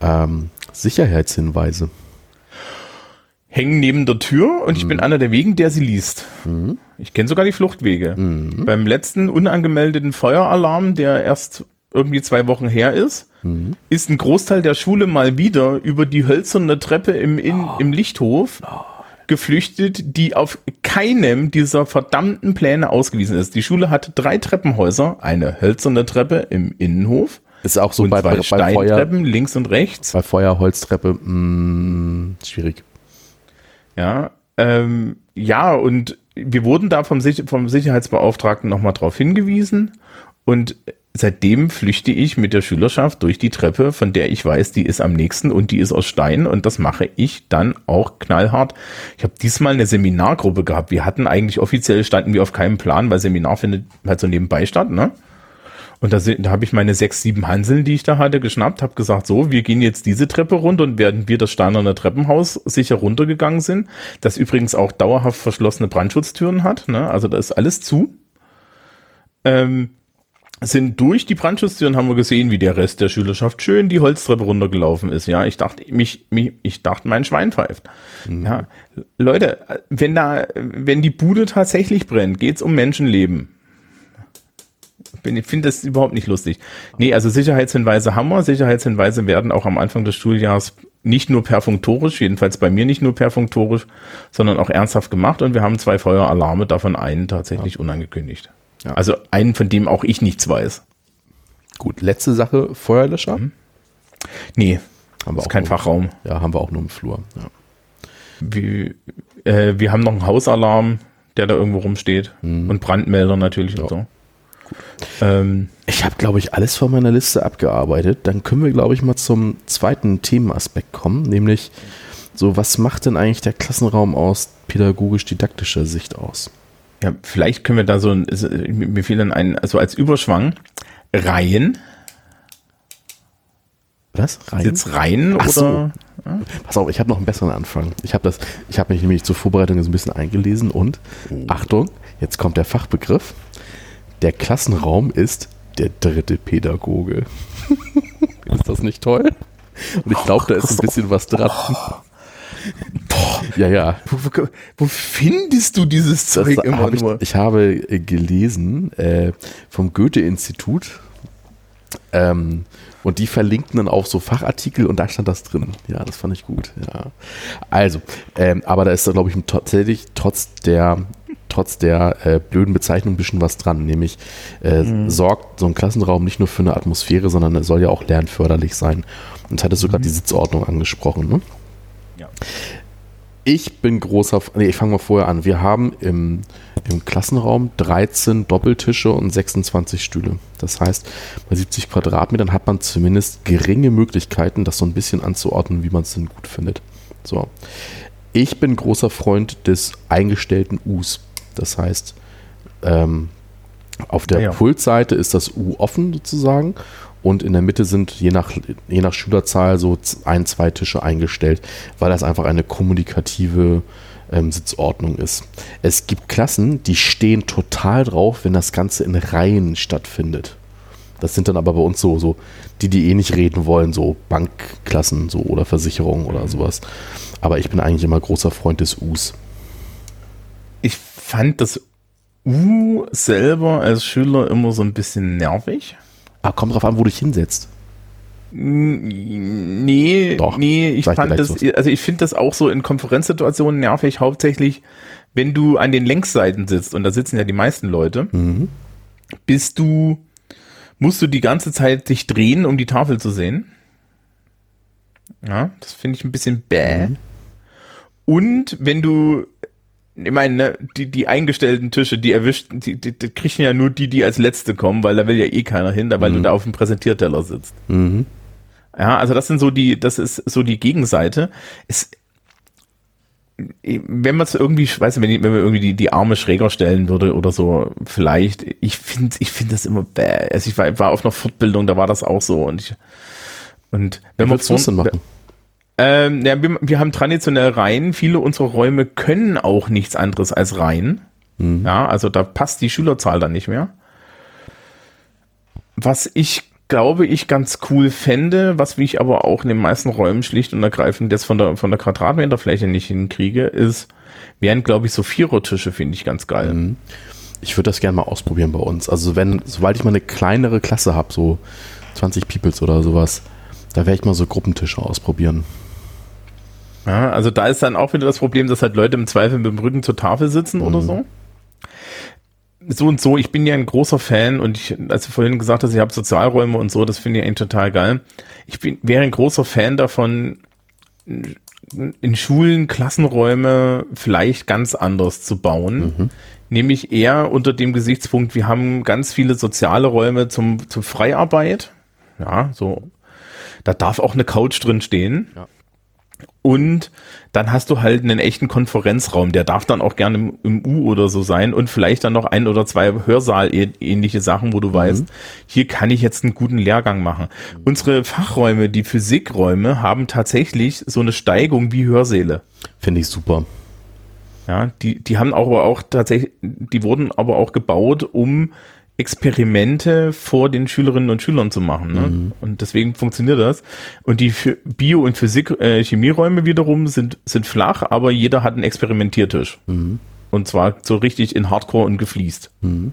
Ähm, Sicherheitshinweise. Hängen neben der Tür und ich bin einer der Wegen, der sie liest. Ich kenne sogar die Fluchtwege. Beim letzten unangemeldeten Feueralarm, der erst irgendwie zwei Wochen her ist, ist ein Großteil der Schule mal wieder über die hölzerne Treppe im, in, im Lichthof geflüchtet, die auf keinem dieser verdammten Pläne ausgewiesen ist. Die Schule hat drei Treppenhäuser, eine hölzerne Treppe im Innenhof Ist auch so und bei, bei, zwei bei Feuer, Steintreppen links und rechts. bei Feuer, Holztreppe, mh, schwierig. Ja, ähm, ja, und wir wurden da vom, Sich vom Sicherheitsbeauftragten nochmal drauf hingewiesen und seitdem flüchte ich mit der Schülerschaft durch die Treppe, von der ich weiß, die ist am nächsten und die ist aus Stein und das mache ich dann auch knallhart. Ich habe diesmal eine Seminargruppe gehabt. Wir hatten eigentlich offiziell standen wir auf keinem Plan, weil Seminar findet halt so nebenbei statt, ne? Und da, da habe ich meine sechs, sieben Hanseln, die ich da hatte, geschnappt, habe gesagt, so, wir gehen jetzt diese Treppe runter und während wir das steinerne Treppenhaus sicher runtergegangen sind, das übrigens auch dauerhaft verschlossene Brandschutztüren hat, ne? also da ist alles zu, ähm, sind durch die Brandschutztüren, haben wir gesehen, wie der Rest der Schülerschaft schön die Holztreppe runtergelaufen ist. Ja, ich dachte, mich, mich ich dachte, mein Schwein pfeift. Ja, Leute, wenn da, wenn die Bude tatsächlich brennt, geht's um Menschenleben. Ich finde das überhaupt nicht lustig. Nee, also Sicherheitshinweise haben wir. Sicherheitshinweise werden auch am Anfang des Schuljahres nicht nur perfunktorisch, jedenfalls bei mir nicht nur perfunktorisch, sondern auch ernsthaft gemacht. Und wir haben zwei Feueralarme, davon einen tatsächlich unangekündigt. Ja. Also einen, von dem auch ich nichts weiß. Gut, letzte Sache, Feuerlöscher. Nee, Haben wir ist kein nur, Fachraum. Ja, haben wir auch nur im Flur. Ja. Wir, äh, wir haben noch einen Hausalarm, der da irgendwo rumsteht. Und Brandmelder natürlich und so. Ähm, Ich habe, glaube ich, alles von meiner Liste abgearbeitet. Dann können wir, glaube ich, mal zum zweiten Themenaspekt kommen, nämlich so, was macht denn eigentlich der Klassenraum aus pädagogisch-didaktischer Sicht aus? ja, vielleicht können wir da so ein, mir fiel dann ein, also als Überschwang, Reihen, Was? Rein? jetzt Reihen Ach so. oder? Pass auf, ich habe noch einen besseren Anfang. Ich habe das, ich habe mich nämlich zur Vorbereitung so ein bisschen eingelesen und Achtung, jetzt kommt der Fachbegriff. Der Klassenraum ist der dritte Pädagoge. ist das nicht toll? Und ich glaube, da ist ein bisschen was dran. Ja, ja. Wo, wo, wo findest du dieses Das Zeug immer hab ich, ich habe äh, gelesen äh, vom Goethe-Institut ähm, und die verlinkten dann auch so Fachartikel und da stand das drin. Ja, das fand ich gut. Ja. Also, ähm, aber da ist da, glaube ich, tatsächlich trotz der trotz der äh, blöden Bezeichnung ein bisschen was dran, nämlich äh, sorgt so ein Klassenraum nicht nur für eine Atmosphäre, sondern er soll ja auch lernförderlich sein. Und hattest du gerade die Sitzordnung angesprochen, ne? Ja. Ich bin großer, nee, ich fange mal vorher an. Wir haben im, im Klassenraum 13 Doppeltische und 26 Stühle. Das heißt, bei 70 Quadratmetern hat man zumindest geringe Möglichkeiten, das so ein bisschen anzuordnen, wie man es denn gut findet. So. Ich bin großer Freund des eingestellten Us. Das heißt, ähm, auf der Ja, ja. Pultseite ist das U offen sozusagen und in der Mitte sind je nach, je nach Schülerzahl so ein, zwei Tische eingestellt, weil das einfach eine kommunikative ähm, Sitzordnung ist. Es gibt Klassen, die stehen total drauf, wenn das Ganze in Reihen stattfindet. Das sind dann aber bei uns so, so die, die eh nicht reden wollen, so Bankklassen so oder Versicherungen oder sowas. Aber ich bin eigentlich immer großer Freund des Us. Ich fand das U selber als Schüler immer so ein bisschen nervig. Ah, kommt drauf an, wo du dich hinsetzt. Nee, Doch, nee, ich fand das, also ich finde das auch so in Konferenzsituationen nervig, hauptsächlich, wenn du an den Längsseiten sitzt, und da sitzen ja die meisten Leute, Mhm. bist du, musst du die ganze Zeit dich drehen, um die Tafel zu sehen. Ja, das finde ich ein bisschen bäh. Mhm. Und wenn du, ich meine, ne, die, die eingestellten Tische, die erwischt, die, die, die kriegen ja nur die, die als letzte kommen, weil da will ja eh keiner hin, weil du da auf dem Präsentierteller sitzt. Mhm. Ja, also das sind so die, das ist so die Gegenseite. Es, wenn man es irgendwie, ich weiß nicht, wenn, ich- wenn man irgendwie die, die Arme schräger stellen würde oder so, vielleicht, ich finde, ich finde das immer bäh. Also ich war, war auf einer Fortbildung, da war das auch so und ich, und wenn Wie man du denn machen? Ähm, ja, wir, wir haben traditionell Reihen. Viele unserer Räume können auch nichts anderes als Reihen. Ja, also da passt die Schülerzahl dann nicht mehr. Was ich glaube ich, ganz cool fände, was wie ich aber auch in den meisten Räumen schlicht und ergreifend jetzt von der, von der Quadratmeterfläche nicht hinkriege, ist, wären, glaube ich, so Vierertische finde ich ganz geil. Mhm. Ich würde das gerne mal ausprobieren bei uns. Also wenn, sobald ich mal eine kleinere Klasse habe, so 20 Peoples oder sowas, da werde ich mal so Gruppentische ausprobieren. Ja, also da ist dann auch wieder das Problem, dass halt Leute im Zweifel mit dem Rücken zur Tafel sitzen mhm. oder so so und so, ich bin ja ein großer Fan und ich, als du vorhin gesagt hast, ich habe Sozialräume und so, das finde ich eigentlich total geil. Ich bin, wäre ein großer Fan davon, in Schulen Klassenräume vielleicht ganz anders zu bauen. Mhm. Nämlich eher unter dem Gesichtspunkt, wir haben ganz viele soziale Räume zum, zum Freiarbeit. Ja, so. Da darf auch eine Couch drin stehen. Ja. Und dann hast du halt einen echten Konferenzraum, der darf dann auch gerne im, im U oder so sein und vielleicht dann noch ein oder zwei Hörsaal-ähnliche Sachen, wo du mhm. weißt, hier kann ich jetzt einen guten Lehrgang machen. Unsere Fachräume, die Physikräume, haben tatsächlich so eine Steigung wie Hörsäle. Finde ich super. Ja, die, die haben aber auch tatsächlich, die wurden aber auch gebaut, um Experimente vor den Schülerinnen und Schülern zu machen. Ne? Mhm. Und deswegen funktioniert das. Und die Bio- und Physik, äh, Chemieräume wiederum sind, sind flach, aber jeder hat einen Experimentiertisch. Mhm. Und zwar so richtig in Hardcore und gefliest. Mhm.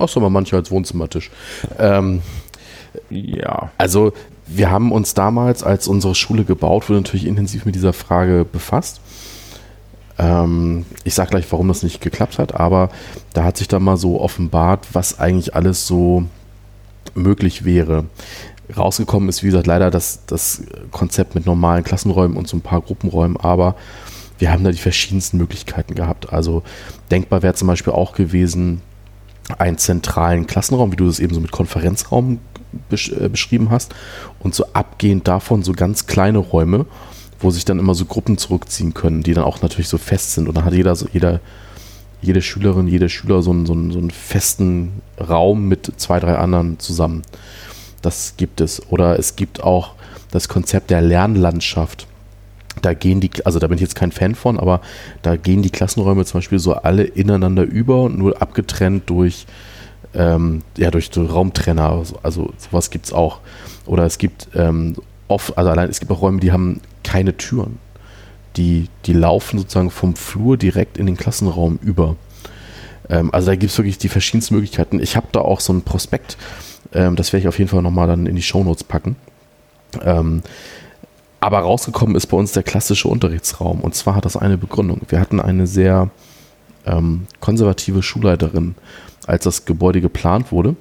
Auch so mal manche als Wohnzimmertisch. Ähm, ja. Also wir haben uns damals, als unsere Schule gebaut wurde, natürlich intensiv mit dieser Frage befasst. Ähm, ich sage gleich, warum das nicht geklappt hat, aber da hat sich dann mal so offenbart, was eigentlich alles so möglich wäre. Rausgekommen ist, wie gesagt, leider das, das Konzept mit normalen Klassenräumen und so ein paar Gruppenräumen, aber wir haben da die verschiedensten Möglichkeiten gehabt. Also denkbar wäre zum Beispiel auch gewesen, einen zentralen Klassenraum, wie du es eben so mit Konferenzraum besch äh, beschrieben hast, und so abgehend davon so ganz kleine Räume, wo sich dann immer so Gruppen zurückziehen können, die dann auch natürlich so fest sind. Und dann hat jeder, so, jeder, jede Schülerin, jeder Schüler so einen, so, einen, so einen festen Raum mit zwei, drei anderen zusammen. Das gibt es. Oder es gibt auch das Konzept der Lernlandschaft. Da gehen die, also da bin ich jetzt kein Fan von, aber da gehen die Klassenräume zum Beispiel so alle ineinander über, nur abgetrennt durch, ähm, ja, durch Raumtrenner. Also, also sowas gibt es auch. Oder es gibt ähm, oft, also allein, es gibt auch Räume, die haben keine Türen. Die, die laufen sozusagen vom Flur direkt in den Klassenraum über. Ähm, also da gibt es wirklich die verschiedensten Möglichkeiten. Ich habe da auch so ein Prospekt, ähm, das werde ich auf jeden Fall nochmal dann in die Shownotes packen. Ähm, aber rausgekommen ist bei uns der klassische Unterrichtsraum. Und zwar hat das eine Begründung. Wir hatten eine sehr ähm, konservative Schulleiterin, als das Gebäude geplant wurde.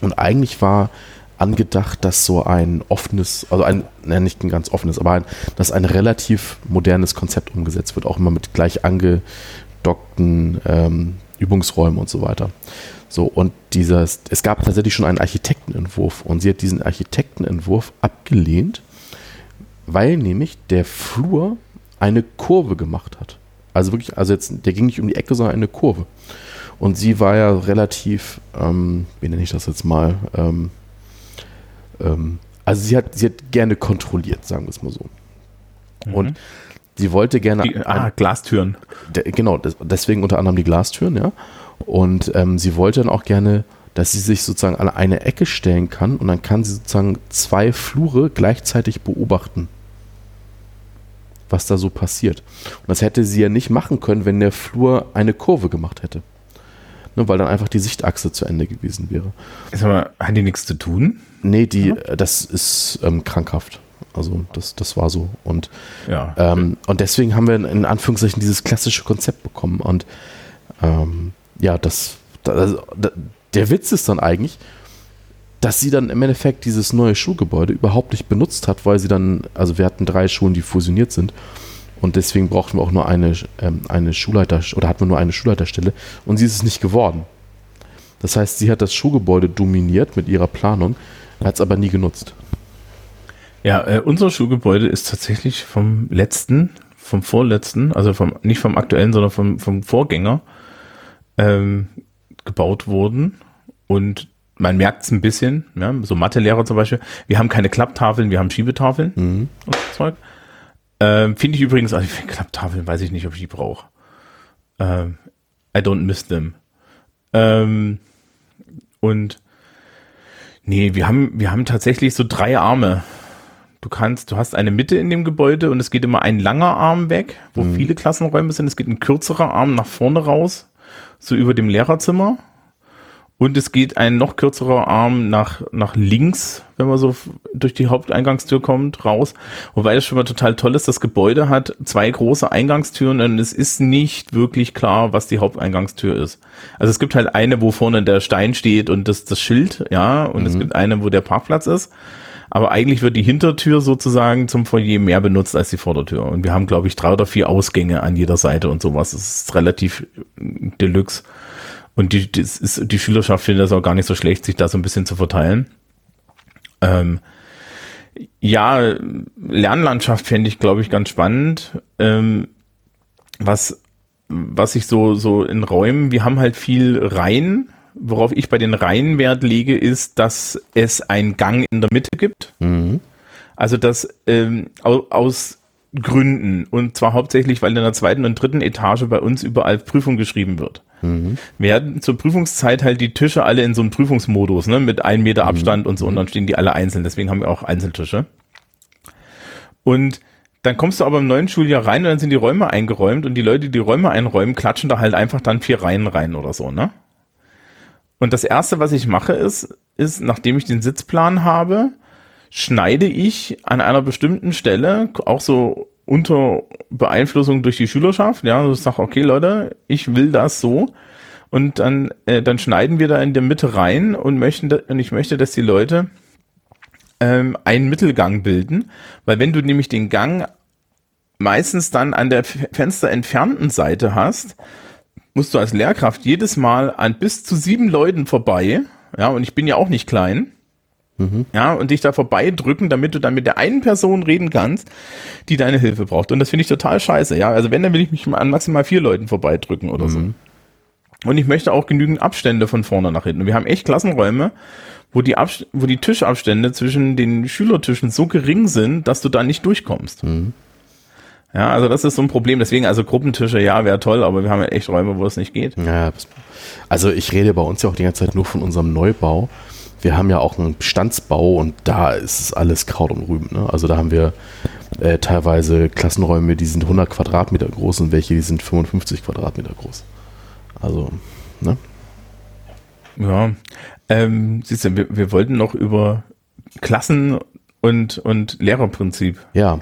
Und eigentlich war angedacht, dass so ein offenes, also ein, ne, nicht ein ganz offenes, aber ein, dass ein relativ modernes Konzept umgesetzt wird, auch immer mit gleich angedockten ähm, Übungsräumen und so weiter. So, und dieses, es gab tatsächlich schon einen Architektenentwurf und sie hat diesen Architektenentwurf abgelehnt, weil nämlich der Flur eine Kurve gemacht hat. Also wirklich, also jetzt, der ging nicht um die Ecke, sondern eine Kurve. Und sie war ja relativ, ähm, wie nenne ich das jetzt mal, ähm, ähm, also sie hat, sie hat gerne kontrolliert, sagen wir es mal so. Mhm. Und sie wollte gerne. Die, ah, ein, Glastüren. Genau, das, deswegen unter anderem die Glastüren, ja. Und ähm, sie wollte dann auch gerne, dass sie sich sozusagen an eine Ecke stellen kann und dann kann sie sozusagen zwei Flure gleichzeitig beobachten, was da so passiert. Und das hätte sie ja nicht machen können, wenn der Flur eine Kurve gemacht hätte. Ne, weil dann einfach die Sichtachse zu Ende gewesen wäre. Sag mal, hat die nichts zu tun? Nee, die, ja. Äh, das ist ähm, krankhaft. Also das, das war so. Und, ja, ähm, und deswegen haben wir in Anführungszeichen dieses klassische Konzept bekommen. Und ähm, ja, das, das, also, der Witz ist dann eigentlich, dass sie dann im Endeffekt dieses neue Schulgebäude überhaupt nicht benutzt hat, weil sie dann, also wir hatten drei Schulen, die fusioniert sind. Und deswegen brauchten wir auch nur eine, ähm, eine Schulleiter oder hatten wir nur eine Schulleiterstelle und sie ist es nicht geworden. Das heißt, sie hat das Schulgebäude dominiert mit ihrer Planung hat es aber nie genutzt. Ja, äh, unser Schulgebäude ist tatsächlich vom letzten, vom vorletzten, also vom, nicht vom aktuellen, sondern vom, vom Vorgänger ähm, gebaut worden. Und man merkt es ein bisschen, ja, so Mathelehrer zum Beispiel. Wir haben keine Klapptafeln, wir haben Schiebetafeln mhm. und so Zeug. Ähm, Finde ich übrigens, also Klapptafeln weiß ich nicht, ob ich die brauche. Ähm, I don't miss them. Ähm, und Nee, wir haben, wir haben tatsächlich so drei Arme. Du kannst, du hast eine Mitte in dem Gebäude und es geht immer ein langer Arm weg, wo mhm. viele Klassenräume sind. Es geht ein kürzerer Arm nach vorne raus, so über dem Lehrerzimmer. Und es geht ein noch kürzerer Arm nach, nach links, wenn man so durch die Haupteingangstür kommt, raus. Wobei das schon mal total toll ist. Das Gebäude hat zwei große Eingangstüren und es ist nicht wirklich klar, was die Haupteingangstür ist. Also es gibt halt eine, wo vorne der Stein steht und das, das Schild, ja, und mhm. es gibt eine, wo der Parkplatz ist. Aber eigentlich wird die Hintertür sozusagen zum Foyer mehr benutzt als die Vordertür. Und wir haben, glaube ich, drei oder vier Ausgänge an jeder Seite und sowas. Das ist relativ deluxe. Und die, das ist, die Schülerschaft findet das auch gar nicht so schlecht, sich da so ein bisschen zu verteilen. Ähm, ja, Lernlandschaft fände ich, glaube ich, ganz spannend. Ähm, was, was ich so, so in Räumen, wir haben halt viel Reihen. Worauf ich bei den Reihen Wert lege, ist, dass es einen Gang in der Mitte gibt. Mhm. Also, dass ähm, aus Gründen und zwar hauptsächlich, weil in der zweiten und dritten Etage bei uns überall Prüfung geschrieben wird. Mhm. Wir hatten zur Prüfungszeit halt die Tische alle in so einem Prüfungsmodus, ne, mit einem Meter. Abstand mhm. und so und dann stehen die alle einzeln. Deswegen haben wir auch Einzeltische. Und dann kommst du aber im neuen Schuljahr rein und dann sind die Räume eingeräumt und die Leute, die die Räume einräumen, klatschen da halt einfach dann vier Reihen rein oder so, ne? Und das erste, was ich mache, ist, ist, nachdem ich den Sitzplan habe, schneide ich an einer bestimmten Stelle, auch so unter Beeinflussung durch die Schülerschaft, ja, ich sage, okay, Leute, ich will das so. Und dann, äh, dann schneiden wir da in der Mitte rein und möchten, und ich möchte, dass die Leute ähm, einen Mittelgang bilden, weil wenn du nämlich den Gang meistens dann an der fensterentfernten Seite hast, musst du als Lehrkraft jedes Mal an bis zu sieben Leuten vorbei, ja, und ich bin ja auch nicht klein, Mhm. Ja, und dich da vorbeidrücken, damit du dann mit der einen Person reden kannst, die deine Hilfe braucht. Und das finde ich total scheiße. Ja, also wenn, dann will ich mich an maximal vier Leuten vorbeidrücken oder mhm. so. Und ich möchte auch genügend Abstände von vorne nach hinten. Wir haben echt Klassenräume, wo die, Abst wo die Tischabstände zwischen den Schülertischen so gering sind, dass du da nicht durchkommst. Mhm. Ja, also das ist so ein Problem. Deswegen, also Gruppentische, ja, wäre toll, aber wir haben ja echt Räume, wo es nicht geht. Ja, also ich rede bei uns ja auch die ganze Zeit nur von unserem Neubau wir haben ja auch einen Bestandsbau und da ist es alles Kraut und Rüben. Ne? Also da haben wir äh, teilweise Klassenräume, die sind 100 Quadratmeter groß und welche, die sind 55 Quadratmeter groß. Also, ne? Ja, ähm, siehst du, wir, wir wollten noch über Klassen und, und Lehrerprinzip. Ja,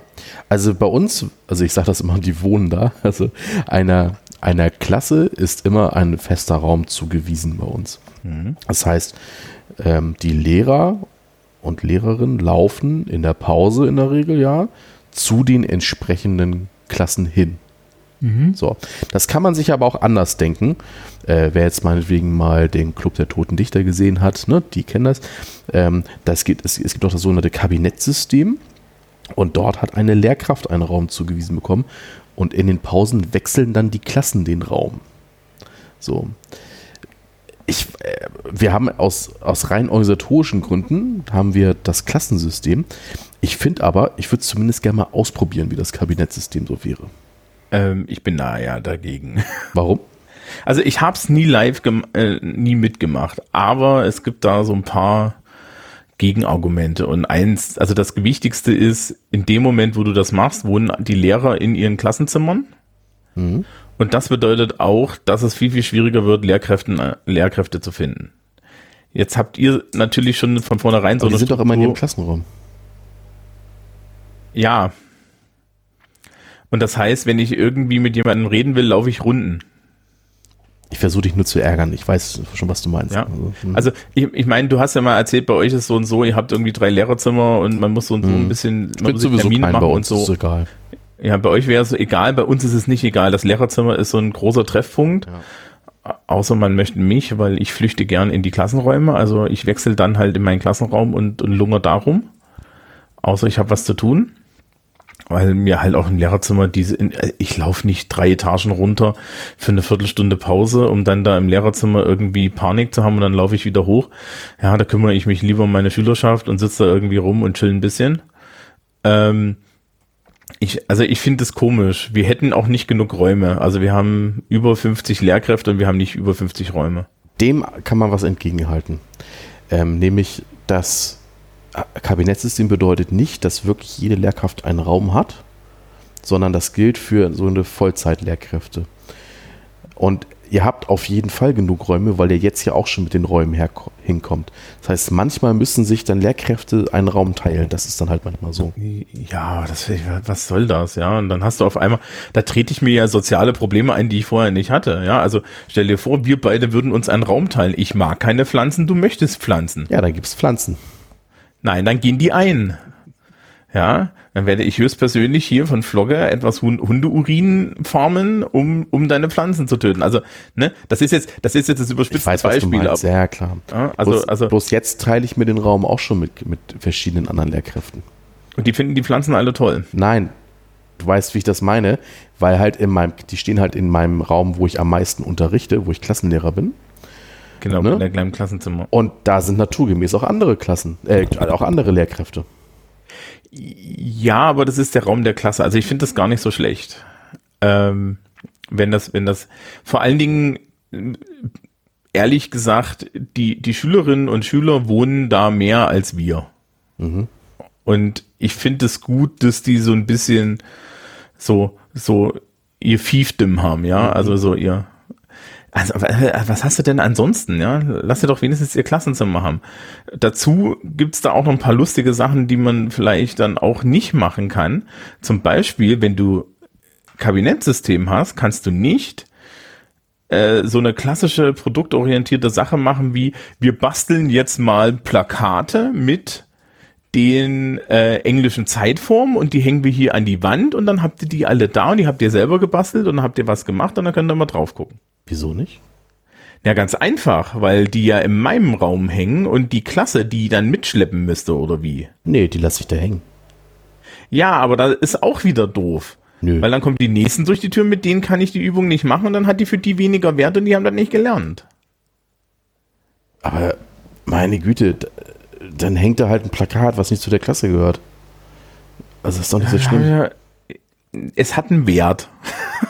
also bei uns, also ich sage das immer, die wohnen da, also einer, einer Klasse ist immer ein fester Raum zugewiesen bei uns. Mhm. Das heißt, ähm, die Lehrer und Lehrerinnen laufen in der Pause in der Regel ja zu den entsprechenden Klassen hin. Mhm. So, das kann man sich aber auch anders denken. Äh, wer jetzt meinetwegen mal den Club der Toten Dichter gesehen hat, ne, die kennen das. Ähm, das geht, es, es gibt auch das sogenannte Kabinettsystem und dort hat eine Lehrkraft einen Raum zugewiesen bekommen und in den Pausen wechseln dann die Klassen den Raum. So ich, äh, wir haben aus, aus rein organisatorischen Gründen haben wir das Klassensystem. Ich finde aber, ich würde zumindest gerne mal ausprobieren, wie das Kabinettsystem so wäre. Ähm, ich bin da ja dagegen. Warum? Also ich habe es nie live, äh, nie mitgemacht, aber es gibt da so ein paar Gegenargumente. Und eins, also das Wichtigste ist, in dem Moment, wo du das machst, wohnen die Lehrer in ihren Klassenzimmern. Mhm. Und das bedeutet auch, dass es viel, viel schwieriger wird, Lehrkräften, äh, Lehrkräfte zu finden. Jetzt habt ihr natürlich schon von vornherein Aber so eine. Die sind Struktur. doch immer in ihrem Klassenraum. Ja. Und das heißt, wenn ich irgendwie mit jemandem reden will, laufe ich Runden. Ich versuche dich nur zu ärgern. Ich weiß schon, was du meinst. Ja. Also, hm. also ich, ich meine, du hast ja mal erzählt, bei euch ist so und so, ihr habt irgendwie drei Lehrerzimmer und man muss so, und so ein hm. bisschen man muss Termine machen und so. Ist egal. Ja, bei euch wäre es egal, bei uns ist es nicht egal. Das Lehrerzimmer ist so ein großer Treffpunkt. Ja. Außer man möchte mich, weil ich flüchte gern in die Klassenräume. Also ich wechsle dann halt in meinen Klassenraum und, und lungere darum. Außer ich habe was zu tun. Weil mir halt auch im Lehrerzimmer diese, ich laufe nicht drei Etagen runter für eine Viertelstunde Pause, um dann da im Lehrerzimmer irgendwie Panik zu haben und dann laufe ich wieder hoch. Ja, da kümmere ich mich lieber um meine Schülerschaft und sitze da irgendwie rum und chill ein bisschen. Ähm, ich, also ich finde es komisch. Wir hätten auch nicht genug Räume. Also wir haben über 50 Lehrkräfte und wir haben nicht über 50 Räume. Dem kann man was entgegenhalten. Ähm, nämlich das Kabinettsystem bedeutet nicht, dass wirklich jede Lehrkraft einen Raum hat, sondern das gilt für so eine Vollzeitlehrkräfte. Und ihr habt auf jeden Fall genug Räume, weil ihr jetzt ja auch schon mit den Räumen hinkommt. Das heißt, manchmal müssen sich dann Lehrkräfte einen Raum teilen. Das ist dann halt manchmal so. Ja, das, was soll das? Ja, und dann hast du auf einmal, da trete ich mir ja soziale Probleme ein, die ich vorher nicht hatte. Ja, also stell dir vor, wir beide würden uns einen Raum teilen. Ich mag keine Pflanzen, du möchtest Pflanzen. Ja, dann gibt's Pflanzen. Nein, dann gehen die ein. Ja, dann werde ich höchstpersönlich hier von Flogger etwas Hundeurin farmen, um, um deine Pflanzen zu töten. Also, ne, das ist jetzt, das ist jetzt das überspitzte weiß, Beispiel. Was ja, klar. Ja, also, bloß, also, bloß jetzt teile ich mir den Raum auch schon mit, mit verschiedenen anderen Lehrkräften. Und die finden die Pflanzen alle toll? Nein. Du weißt, wie ich das meine, weil halt in meinem, die stehen halt in meinem Raum, wo ich am meisten unterrichte, wo ich Klassenlehrer bin. Genau, ne? in der kleinen Klassenzimmer. Und da sind naturgemäß auch andere Klassen, äh, auch andere Lehrkräfte. Ja, aber das ist der Raum der Klasse. Also ich finde das gar nicht so schlecht. Ähm, wenn das, wenn das, vor allen Dingen, ehrlich gesagt, die, die Schülerinnen und Schüler wohnen da mehr als wir. Mhm. Und ich finde es gut, dass die so ein bisschen so, so ihr Fiefdom haben, ja, mhm. also so ihr, also, was hast du denn ansonsten, ja? Lass dir doch wenigstens ihr Klassenzimmer haben. Dazu gibt's da auch noch ein paar lustige Sachen, die man vielleicht dann auch nicht machen kann. Zum Beispiel, wenn du Kabinettsystem hast, kannst du nicht äh, so eine klassische produktorientierte Sache machen wie wir basteln jetzt mal Plakate mit den äh, englischen Zeitformen und die hängen wir hier an die Wand und dann habt ihr die alle da und die habt ihr selber gebastelt und dann habt ihr was gemacht und dann könnt ihr mal drauf gucken. Wieso nicht? Ja, ganz einfach, weil die ja in meinem Raum hängen und die Klasse die dann mitschleppen müsste, oder wie? Nee, die lasse ich da hängen. Ja, aber da ist auch wieder doof. Nö. Weil dann kommen die nächsten durch die Tür, mit denen kann ich die Übung nicht machen und dann hat die für die weniger Wert und die haben das nicht gelernt. Aber meine Güte, dann hängt da halt ein Plakat, was nicht zu der Klasse gehört. Also das ist doch nicht so schlimm. Es hat einen Wert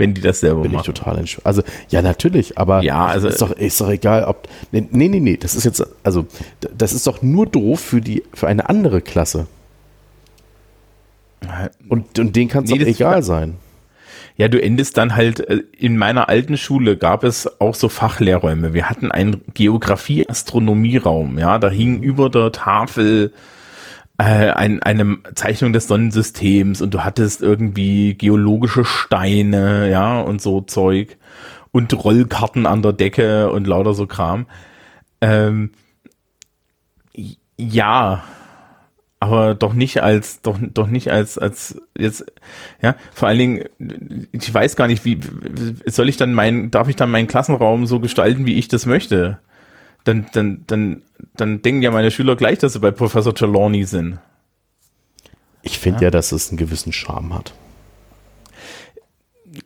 wenn die das selber Bin machen. Bin ich total entspannt. Also, ja, natürlich, aber ja, also, ist, doch, ist doch egal, ob. Nee, nee, nee, das ist jetzt, also, das ist doch nur doof für, die, für eine andere Klasse. Und, und denen kann es nee, egal sein. Ja, du endest dann halt, äh, in meiner alten Schule gab es auch so Fachlehrräume. Wir hatten einen Geografie-Astronomie-Raum, ja, da hing über der Tafel äh, ein, eine Zeichnung des Sonnensystems und du hattest irgendwie geologische Steine, ja, und so Zeug und Rollkarten an der Decke und lauter so Kram. Ähm, ja, aber doch nicht als, doch, doch nicht als, als jetzt, ja, vor allen Dingen, ich weiß gar nicht, wie, soll ich dann mein, darf ich dann meinen Klassenraum so gestalten, wie ich das möchte? Dann, dann, dann, dann denken ja meine Schüler gleich, dass sie bei Professor Trelawney sind. Ich finde ja. ja, dass es einen gewissen Charme hat.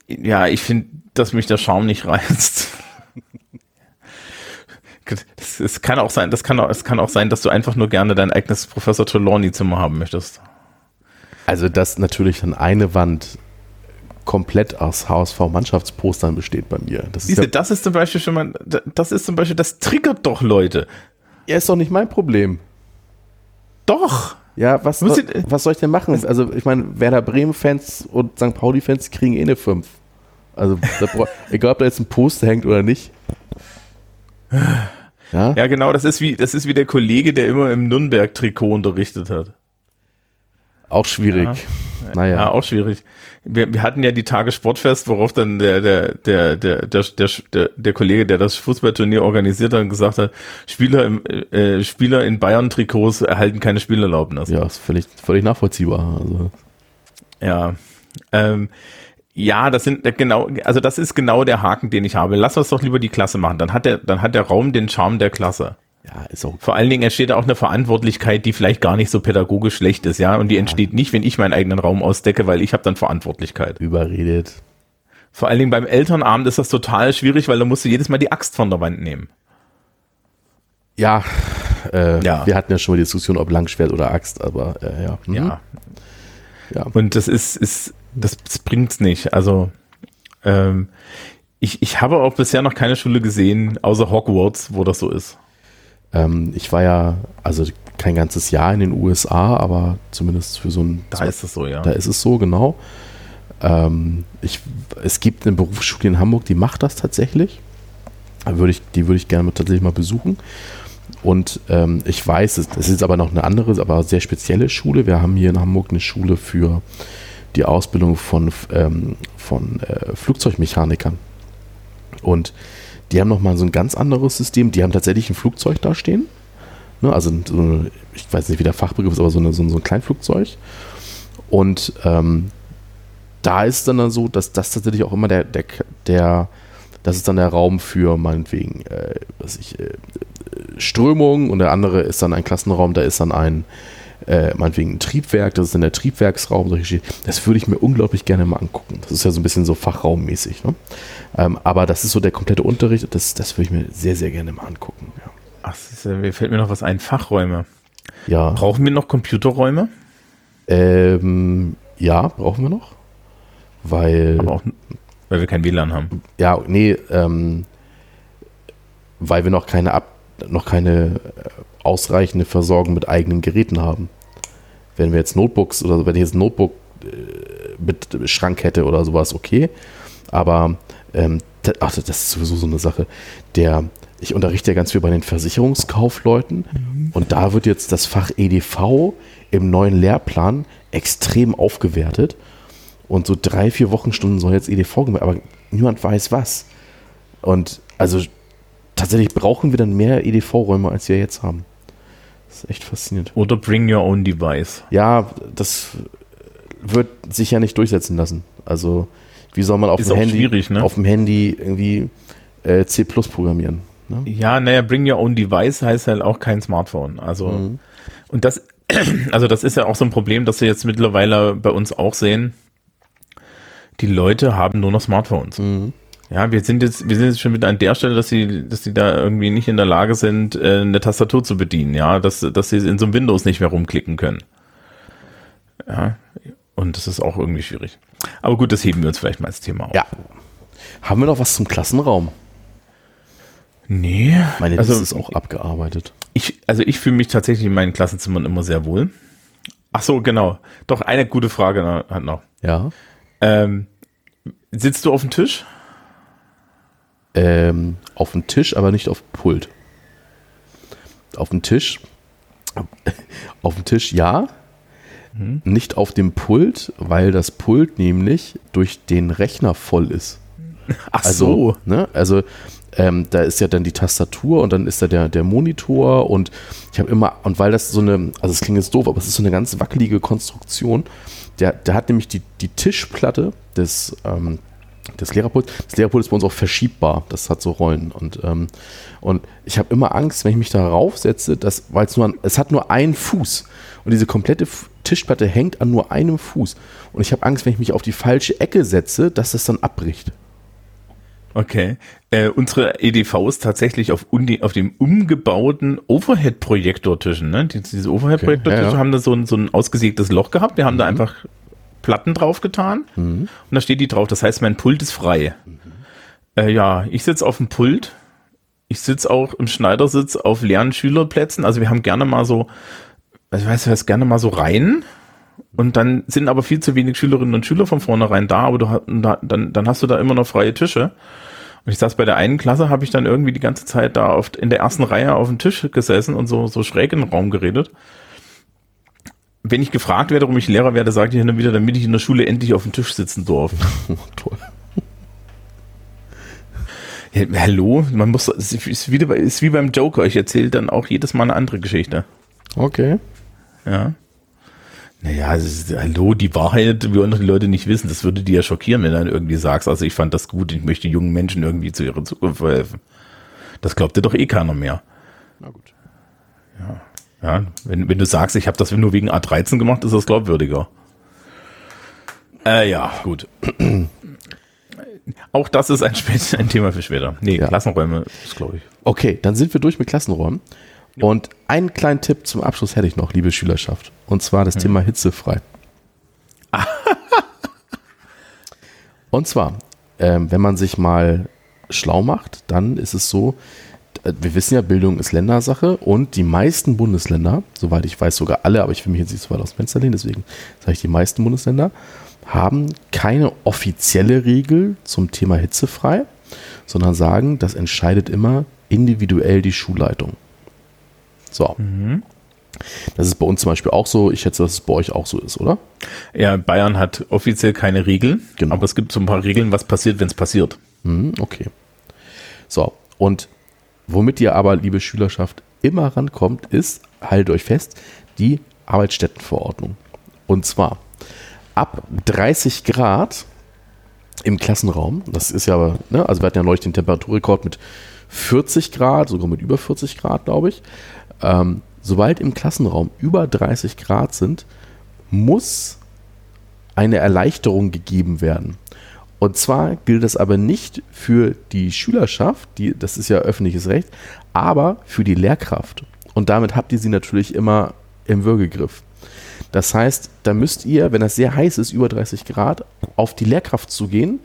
Ja, ich finde, dass mich der Charme nicht reizt. Es kann auch sein, das kann auch, es kann auch sein, dass du einfach nur gerne dein eigenes Professor Trelawney Zimmer haben möchtest. Also, dass natürlich dann eine Wand komplett aus HSV-Mannschaftspostern besteht bei mir. Das ist, ja, das ist zum Beispiel schon mal, das ist zum Beispiel, das triggert doch Leute. Ja, ist doch nicht mein Problem. Doch. Ja, was, was, was soll ich denn machen? Also, ich meine, Werder Bremen-Fans und St. Pauli-Fans kriegen eh eine 5. Also, egal ob da jetzt ein Poster hängt oder nicht. Ja? ja, genau, das ist wie, das ist wie der Kollege, der immer im Nürnberg-Trikot unterrichtet hat. Auch schwierig. Ja. Naja. Ja, auch schwierig wir, wir hatten ja die Tage Sportfest, worauf dann der, der, der, der, der, der, der Kollege, der das Fußballturnier organisiert hat, gesagt hat, Spieler im, äh, Spieler in Bayern-Trikots erhalten keine Spielerlaubnis. Ja, ist völlig, völlig nachvollziehbar. Also. Ja. Ähm, ja, das sind genau, also das ist genau der Haken, den ich habe. Lass uns doch lieber die Klasse machen. Dann hat der, dann hat der Raum den Charme der Klasse. Ja, ist auch. Vor allen Dingen entsteht auch eine Verantwortlichkeit, die vielleicht gar nicht so pädagogisch schlecht ist, ja. Und die entsteht nicht, wenn ich meinen eigenen Raum ausdecke, weil ich habe dann Verantwortlichkeit. Überredet. Vor allen Dingen beim Elternabend ist das total schwierig, weil da musst du jedes Mal die Axt von der Wand nehmen. Ja, äh, ja. wir hatten ja schon mal die Diskussion, ob Langschwert oder Axt, aber äh, ja. Mhm. ja. Ja. Und das ist, ist das, das bringt's nicht. Also ähm, ich, ich habe auch bisher noch keine Schule gesehen, außer Hogwarts, wo das so ist. Ähm, ich war ja, also kein ganzes Jahr in den USA, aber zumindest für so ein. Da ist es so, ja. Da ist es so, genau. Ähm, ich, es gibt eine Berufsschule in Hamburg, die macht das tatsächlich. Da würde ich, die würde ich gerne tatsächlich mal besuchen. Und ähm, ich weiß, es ist aber noch eine andere, aber sehr spezielle Schule. Wir haben hier in Hamburg eine Schule für die Ausbildung von, ähm, von äh, Flugzeugmechanikern. Und die haben nochmal so ein ganz anderes System. Die haben tatsächlich ein Flugzeug da stehen. Ne, also, ich weiß nicht, wie der Fachbegriff ist, aber so, eine, so ein Kleinflugzeug. Und ähm, da ist dann, dann so, dass das tatsächlich auch immer der, der, der, das ist dann der Raum für meinetwegen, äh, was ich, äh, Strömung und der andere ist dann ein Klassenraum, da ist dann ein, äh, meinetwegen ein Triebwerk, das ist dann der Triebwerksraum, solche Geschichten. Das würde ich mir unglaublich gerne mal angucken. Das ist ja so ein bisschen so fachraummäßig. Ne? Ähm, aber das ist so der komplette Unterricht, das, das würde ich mir sehr, sehr gerne mal angucken. Ja. Ach, ist, mir fällt mir noch was ein, Fachräume. Ja. Brauchen wir noch Computerräume? Ähm, ja, brauchen wir noch. Weil. Aber auch, weil wir kein WLAN haben. Ja, nee, ähm, weil wir noch keine Ab noch keine ausreichende Versorgung mit eigenen Geräten haben. Wenn wir jetzt Notebooks oder wenn ich jetzt ein Notebook äh, mit Schrank hätte oder sowas, okay. Aber ähm, ach, das ist sowieso so eine Sache. Der, ich unterrichte ja ganz viel bei den Versicherungskaufleuten mhm. und da wird jetzt das Fach EDV im neuen Lehrplan extrem aufgewertet. Und so drei, vier Wochenstunden soll jetzt EDV gemacht, aber niemand weiß was. Und also tatsächlich brauchen wir dann mehr EDV-Räume, als wir jetzt haben. Das ist echt faszinierend. Oder bring your own device. Ja, das wird sich ja nicht durchsetzen lassen. Also, wie soll man auf, dem Handy, ne? auf dem Handy irgendwie äh, C programmieren? Ne? Ja, naja, bring your own device heißt halt auch kein Smartphone. Also, mhm. und das, also das ist ja auch so ein Problem, das wir jetzt mittlerweile bei uns auch sehen. Die Leute haben nur noch Smartphones. Mhm. Ja, wir sind jetzt, wir sind jetzt schon wieder an der Stelle, dass sie, dass sie da irgendwie nicht in der Lage sind, äh, eine Tastatur zu bedienen, ja, dass, dass sie in so einem Windows nicht mehr rumklicken können. Ja, und das ist auch irgendwie schwierig. Aber gut, das heben wir uns vielleicht mal als Thema auf. Ja. Haben wir noch was zum Klassenraum? Nee. Meine also, ist auch abgearbeitet. Ich, also ich fühle mich tatsächlich in meinen Klassenzimmern immer sehr wohl. Ach so, genau. Doch eine gute Frage hat noch. Ja. Ähm, sitzt du auf dem Tisch? Ähm, auf dem Tisch, aber nicht auf dem Pult. Auf dem Tisch, auf dem Tisch ja, mhm. nicht auf dem Pult, weil das Pult nämlich durch den Rechner voll ist. Ach also, so. Ne, also ähm, da ist ja dann die Tastatur und dann ist da der, der Monitor und ich habe immer, und weil das so eine, also es klingt jetzt doof, aber es ist so eine ganz wackelige Konstruktion. Der, der hat nämlich die, die Tischplatte des, ähm, das Lehrerpult, das Lehrerpult ist bei uns auch verschiebbar. Das hat so Rollen. Und, ähm, und ich habe immer Angst, wenn ich mich da raufsetze, dass, weil es nur an, es hat nur einen Fuß. Und diese komplette Tischplatte hängt an nur einem Fuß. Und ich habe Angst, wenn ich mich auf die falsche Ecke setze, dass das dann abbricht. Okay. Äh, unsere EDV ist tatsächlich auf, auf dem umgebauten Overhead-Projektortischen. Ne? Diese Overhead-Projektortische okay, ja, ja. haben da so ein, so ein ausgesägtes Loch gehabt. Wir haben mhm. da einfach Platten draufgetan mhm. und da steht die drauf. Das heißt, mein Pult ist frei. Mhm. Äh, ja, ich sitze auf dem Pult. Ich sitze auch im Schneidersitz auf leeren Schülerplätzen. Also wir haben gerne mal so, also ich weiß was, gerne mal so rein. Und dann sind aber viel zu wenig Schülerinnen und Schüler von vornherein da, aber du, dann, dann hast du da immer noch freie Tische. Und ich saß bei der einen Klasse, habe ich dann irgendwie die ganze Zeit da auf, in der ersten Reihe auf dem Tisch gesessen und so, so schräg in den Raum geredet wenn ich gefragt werde, warum ich Lehrer werde, sage ich hin und wieder, damit ich in der Schule endlich auf dem Tisch sitzen darf. Toll. Ja, hallo, man muss, es ist, wie, ist wie beim Joker. Ich erzähle dann auch jedes Mal eine andere Geschichte. Okay. Ja. Naja, ist, hallo, die Wahrheit wollen doch die Leute nicht wissen. Das würde die ja schockieren, wenn du dann irgendwie sagst, also ich fand das gut, ich möchte jungen Menschen irgendwie zu ihrer Zukunft verhelfen. Das glaubt dir doch eh keiner mehr. Na gut. Ja. Ja, wenn, wenn du sagst, ich habe das nur wegen A13 gemacht, ist das glaubwürdiger. Äh, ja, gut. Auch das ist ein, ein, Thema für später. Nee, ja. Klassenräume ist, glaube ich. Okay, dann sind wir durch mit Klassenräumen. Ja. Und einen kleinen Tipp zum Abschluss hätte ich noch, liebe Schülerschaft. Und zwar das hm. Thema hitzefrei. und zwar, ähm, wenn man sich mal schlau macht, dann ist es so, wir wissen ja, Bildung ist Ländersache und die meisten Bundesländer, soweit ich weiß, sogar alle, aber ich will mich jetzt nicht so weit aus dem Fenster lehnen, deswegen sage ich die meisten Bundesländer, haben keine offizielle Regel zum Thema hitzefrei, sondern sagen, das entscheidet immer individuell die Schulleitung. So. Mhm. Das ist bei uns zum Beispiel auch so. Ich schätze, dass es bei euch auch so ist, oder? Ja, Bayern hat offiziell keine Regeln, genau. aber es gibt so ein paar Regeln, was passiert, wenn es passiert. Mhm, okay. So, und womit ihr aber, liebe Schülerschaft, immer rankommt, ist, haltet euch fest, die Arbeitsstättenverordnung. Und zwar ab 30 Grad im Klassenraum, das ist ja ne, also wir hatten ja neulich den Temperaturrekord mit 40 Grad, sogar mit über 40 Grad, glaube ich. Ähm, sobald im Klassenraum über 30 Grad sind, muss eine Erleichterung gegeben werden. Und zwar gilt das aber nicht für die Schülerschaft, die, das ist ja öffentliches Recht, aber für die Lehrkraft. Und damit habt ihr sie natürlich immer im Würgegriff. Das heißt, da müsst ihr, wenn das sehr heiß ist, über 30 Grad, auf die Lehrkraft zugehen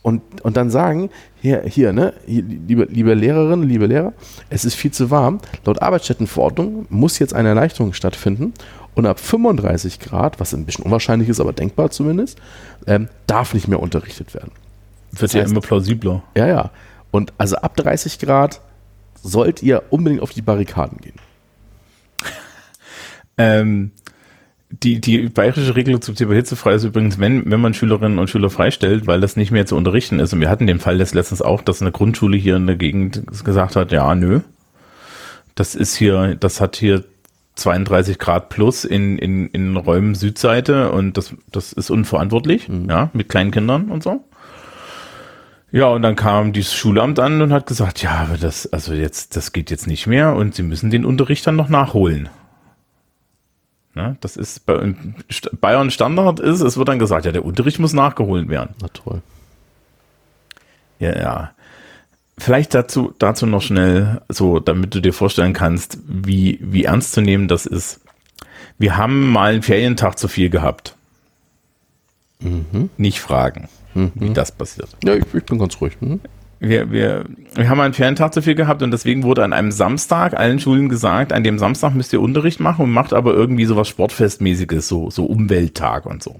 und, und dann sagen, hier, hier, ne, liebe, liebe Lehrerinnen, liebe Lehrer, es ist viel zu warm. Laut Arbeitsstättenverordnung muss jetzt eine Erleichterung stattfinden und ab 35 Grad, was ein bisschen unwahrscheinlich ist, aber denkbar zumindest, ähm, darf nicht mehr unterrichtet werden. Wird das heißt, ja immer plausibler. Ja, ja. Und also ab 30 Grad sollt ihr unbedingt auf die Barrikaden gehen. ähm, die, die bayerische Regelung zum Thema hitzefrei ist übrigens, wenn, wenn man Schülerinnen und Schüler freistellt, weil das nicht mehr zu unterrichten ist. Und wir hatten den Fall des letztens auch, dass eine Grundschule hier in der Gegend gesagt hat, ja, nö. Das ist hier, das hat hier 32 Grad plus in, in, in Räumen Südseite und das, das ist unverantwortlich, mhm. ja, mit kleinen Kindern und so. Ja, und dann kam dieses Schulamt an und hat gesagt, ja, aber das, also jetzt, das geht jetzt nicht mehr und sie müssen den Unterricht dann noch nachholen. Ne? Das ist bei Bayern Standard ist, es wird dann gesagt, ja, der Unterricht muss nachgeholt werden. Na toll. Ja, ja. Vielleicht dazu, dazu noch schnell, so, damit du dir vorstellen kannst, wie, wie ernst zu nehmen das ist. Wir haben mal einen Ferientag zu viel gehabt. Mhm. Nicht fragen, mhm. wie das passiert. Ja, ich, ich bin ganz ruhig. Mhm wir, wir, wir haben einen Ferientag zu viel gehabt und deswegen wurde an einem Samstag allen Schulen gesagt, an dem Samstag müsst ihr Unterricht machen und macht aber irgendwie sowas Sportfestmäßiges, so, so Umwelttag und so.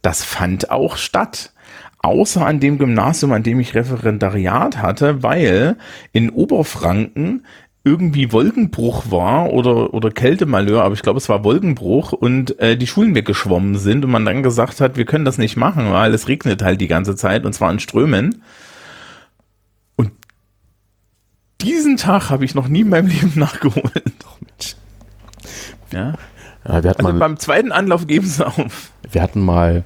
Das fand auch statt. Außer an dem Gymnasium, an dem ich Referendariat hatte, weil in Oberfranken irgendwie Wolkenbruch war oder, oder Kältemalheur, aber ich glaube, es war Wolkenbruch und äh, die Schulen weggeschwommen sind und man dann gesagt hat, wir können das nicht machen, weil es regnet halt die ganze Zeit und zwar in Strömen. diesen Tag habe ich noch nie in meinem Leben nachgeholt. Ja. ja wir hatten also mal, beim zweiten Anlauf geben sie auf. Wir hatten mal,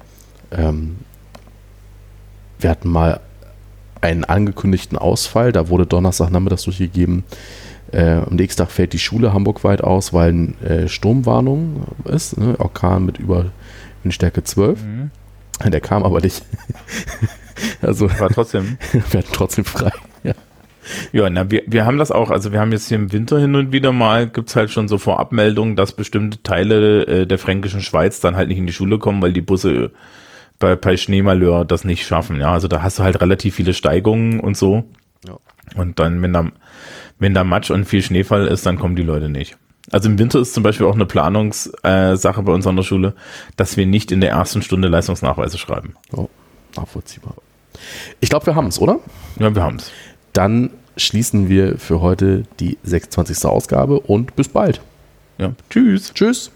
ähm, wir hatten mal einen angekündigten Ausfall. Da wurde Donnerstagnachmittags durchgegeben. Äh, am nächsten Tag fällt die Schule hamburgweit aus, weil eine äh, Sturmwarnung ist. Ne? Orkan mit über Windstärke 12. Mhm. Der kam aber nicht. also war trotzdem. wir hatten trotzdem frei. Ja. Ja, na, wir, wir haben das auch, also wir haben jetzt hier im Winter hin und wieder mal, gibt's halt schon so Vorabmeldungen, dass bestimmte Teile äh, der fränkischen Schweiz dann halt nicht in die Schule kommen, weil die Busse bei, bei Schneemalheur das nicht schaffen. Ja, also da hast du halt relativ viele Steigungen und so. Ja. Und dann, wenn da, wenn da Matsch und viel Schneefall ist, dann kommen die Leute nicht. Also im Winter ist zum Beispiel auch eine Planungssache äh, bei uns an der Schule, dass wir nicht in der ersten Stunde Leistungsnachweise schreiben. Oh, nachvollziehbar. Ich glaube, wir haben es, oder? Ja, wir haben es dann schließen wir für heute die 26. Ausgabe und bis bald. Ja, tschüss. Tschüss.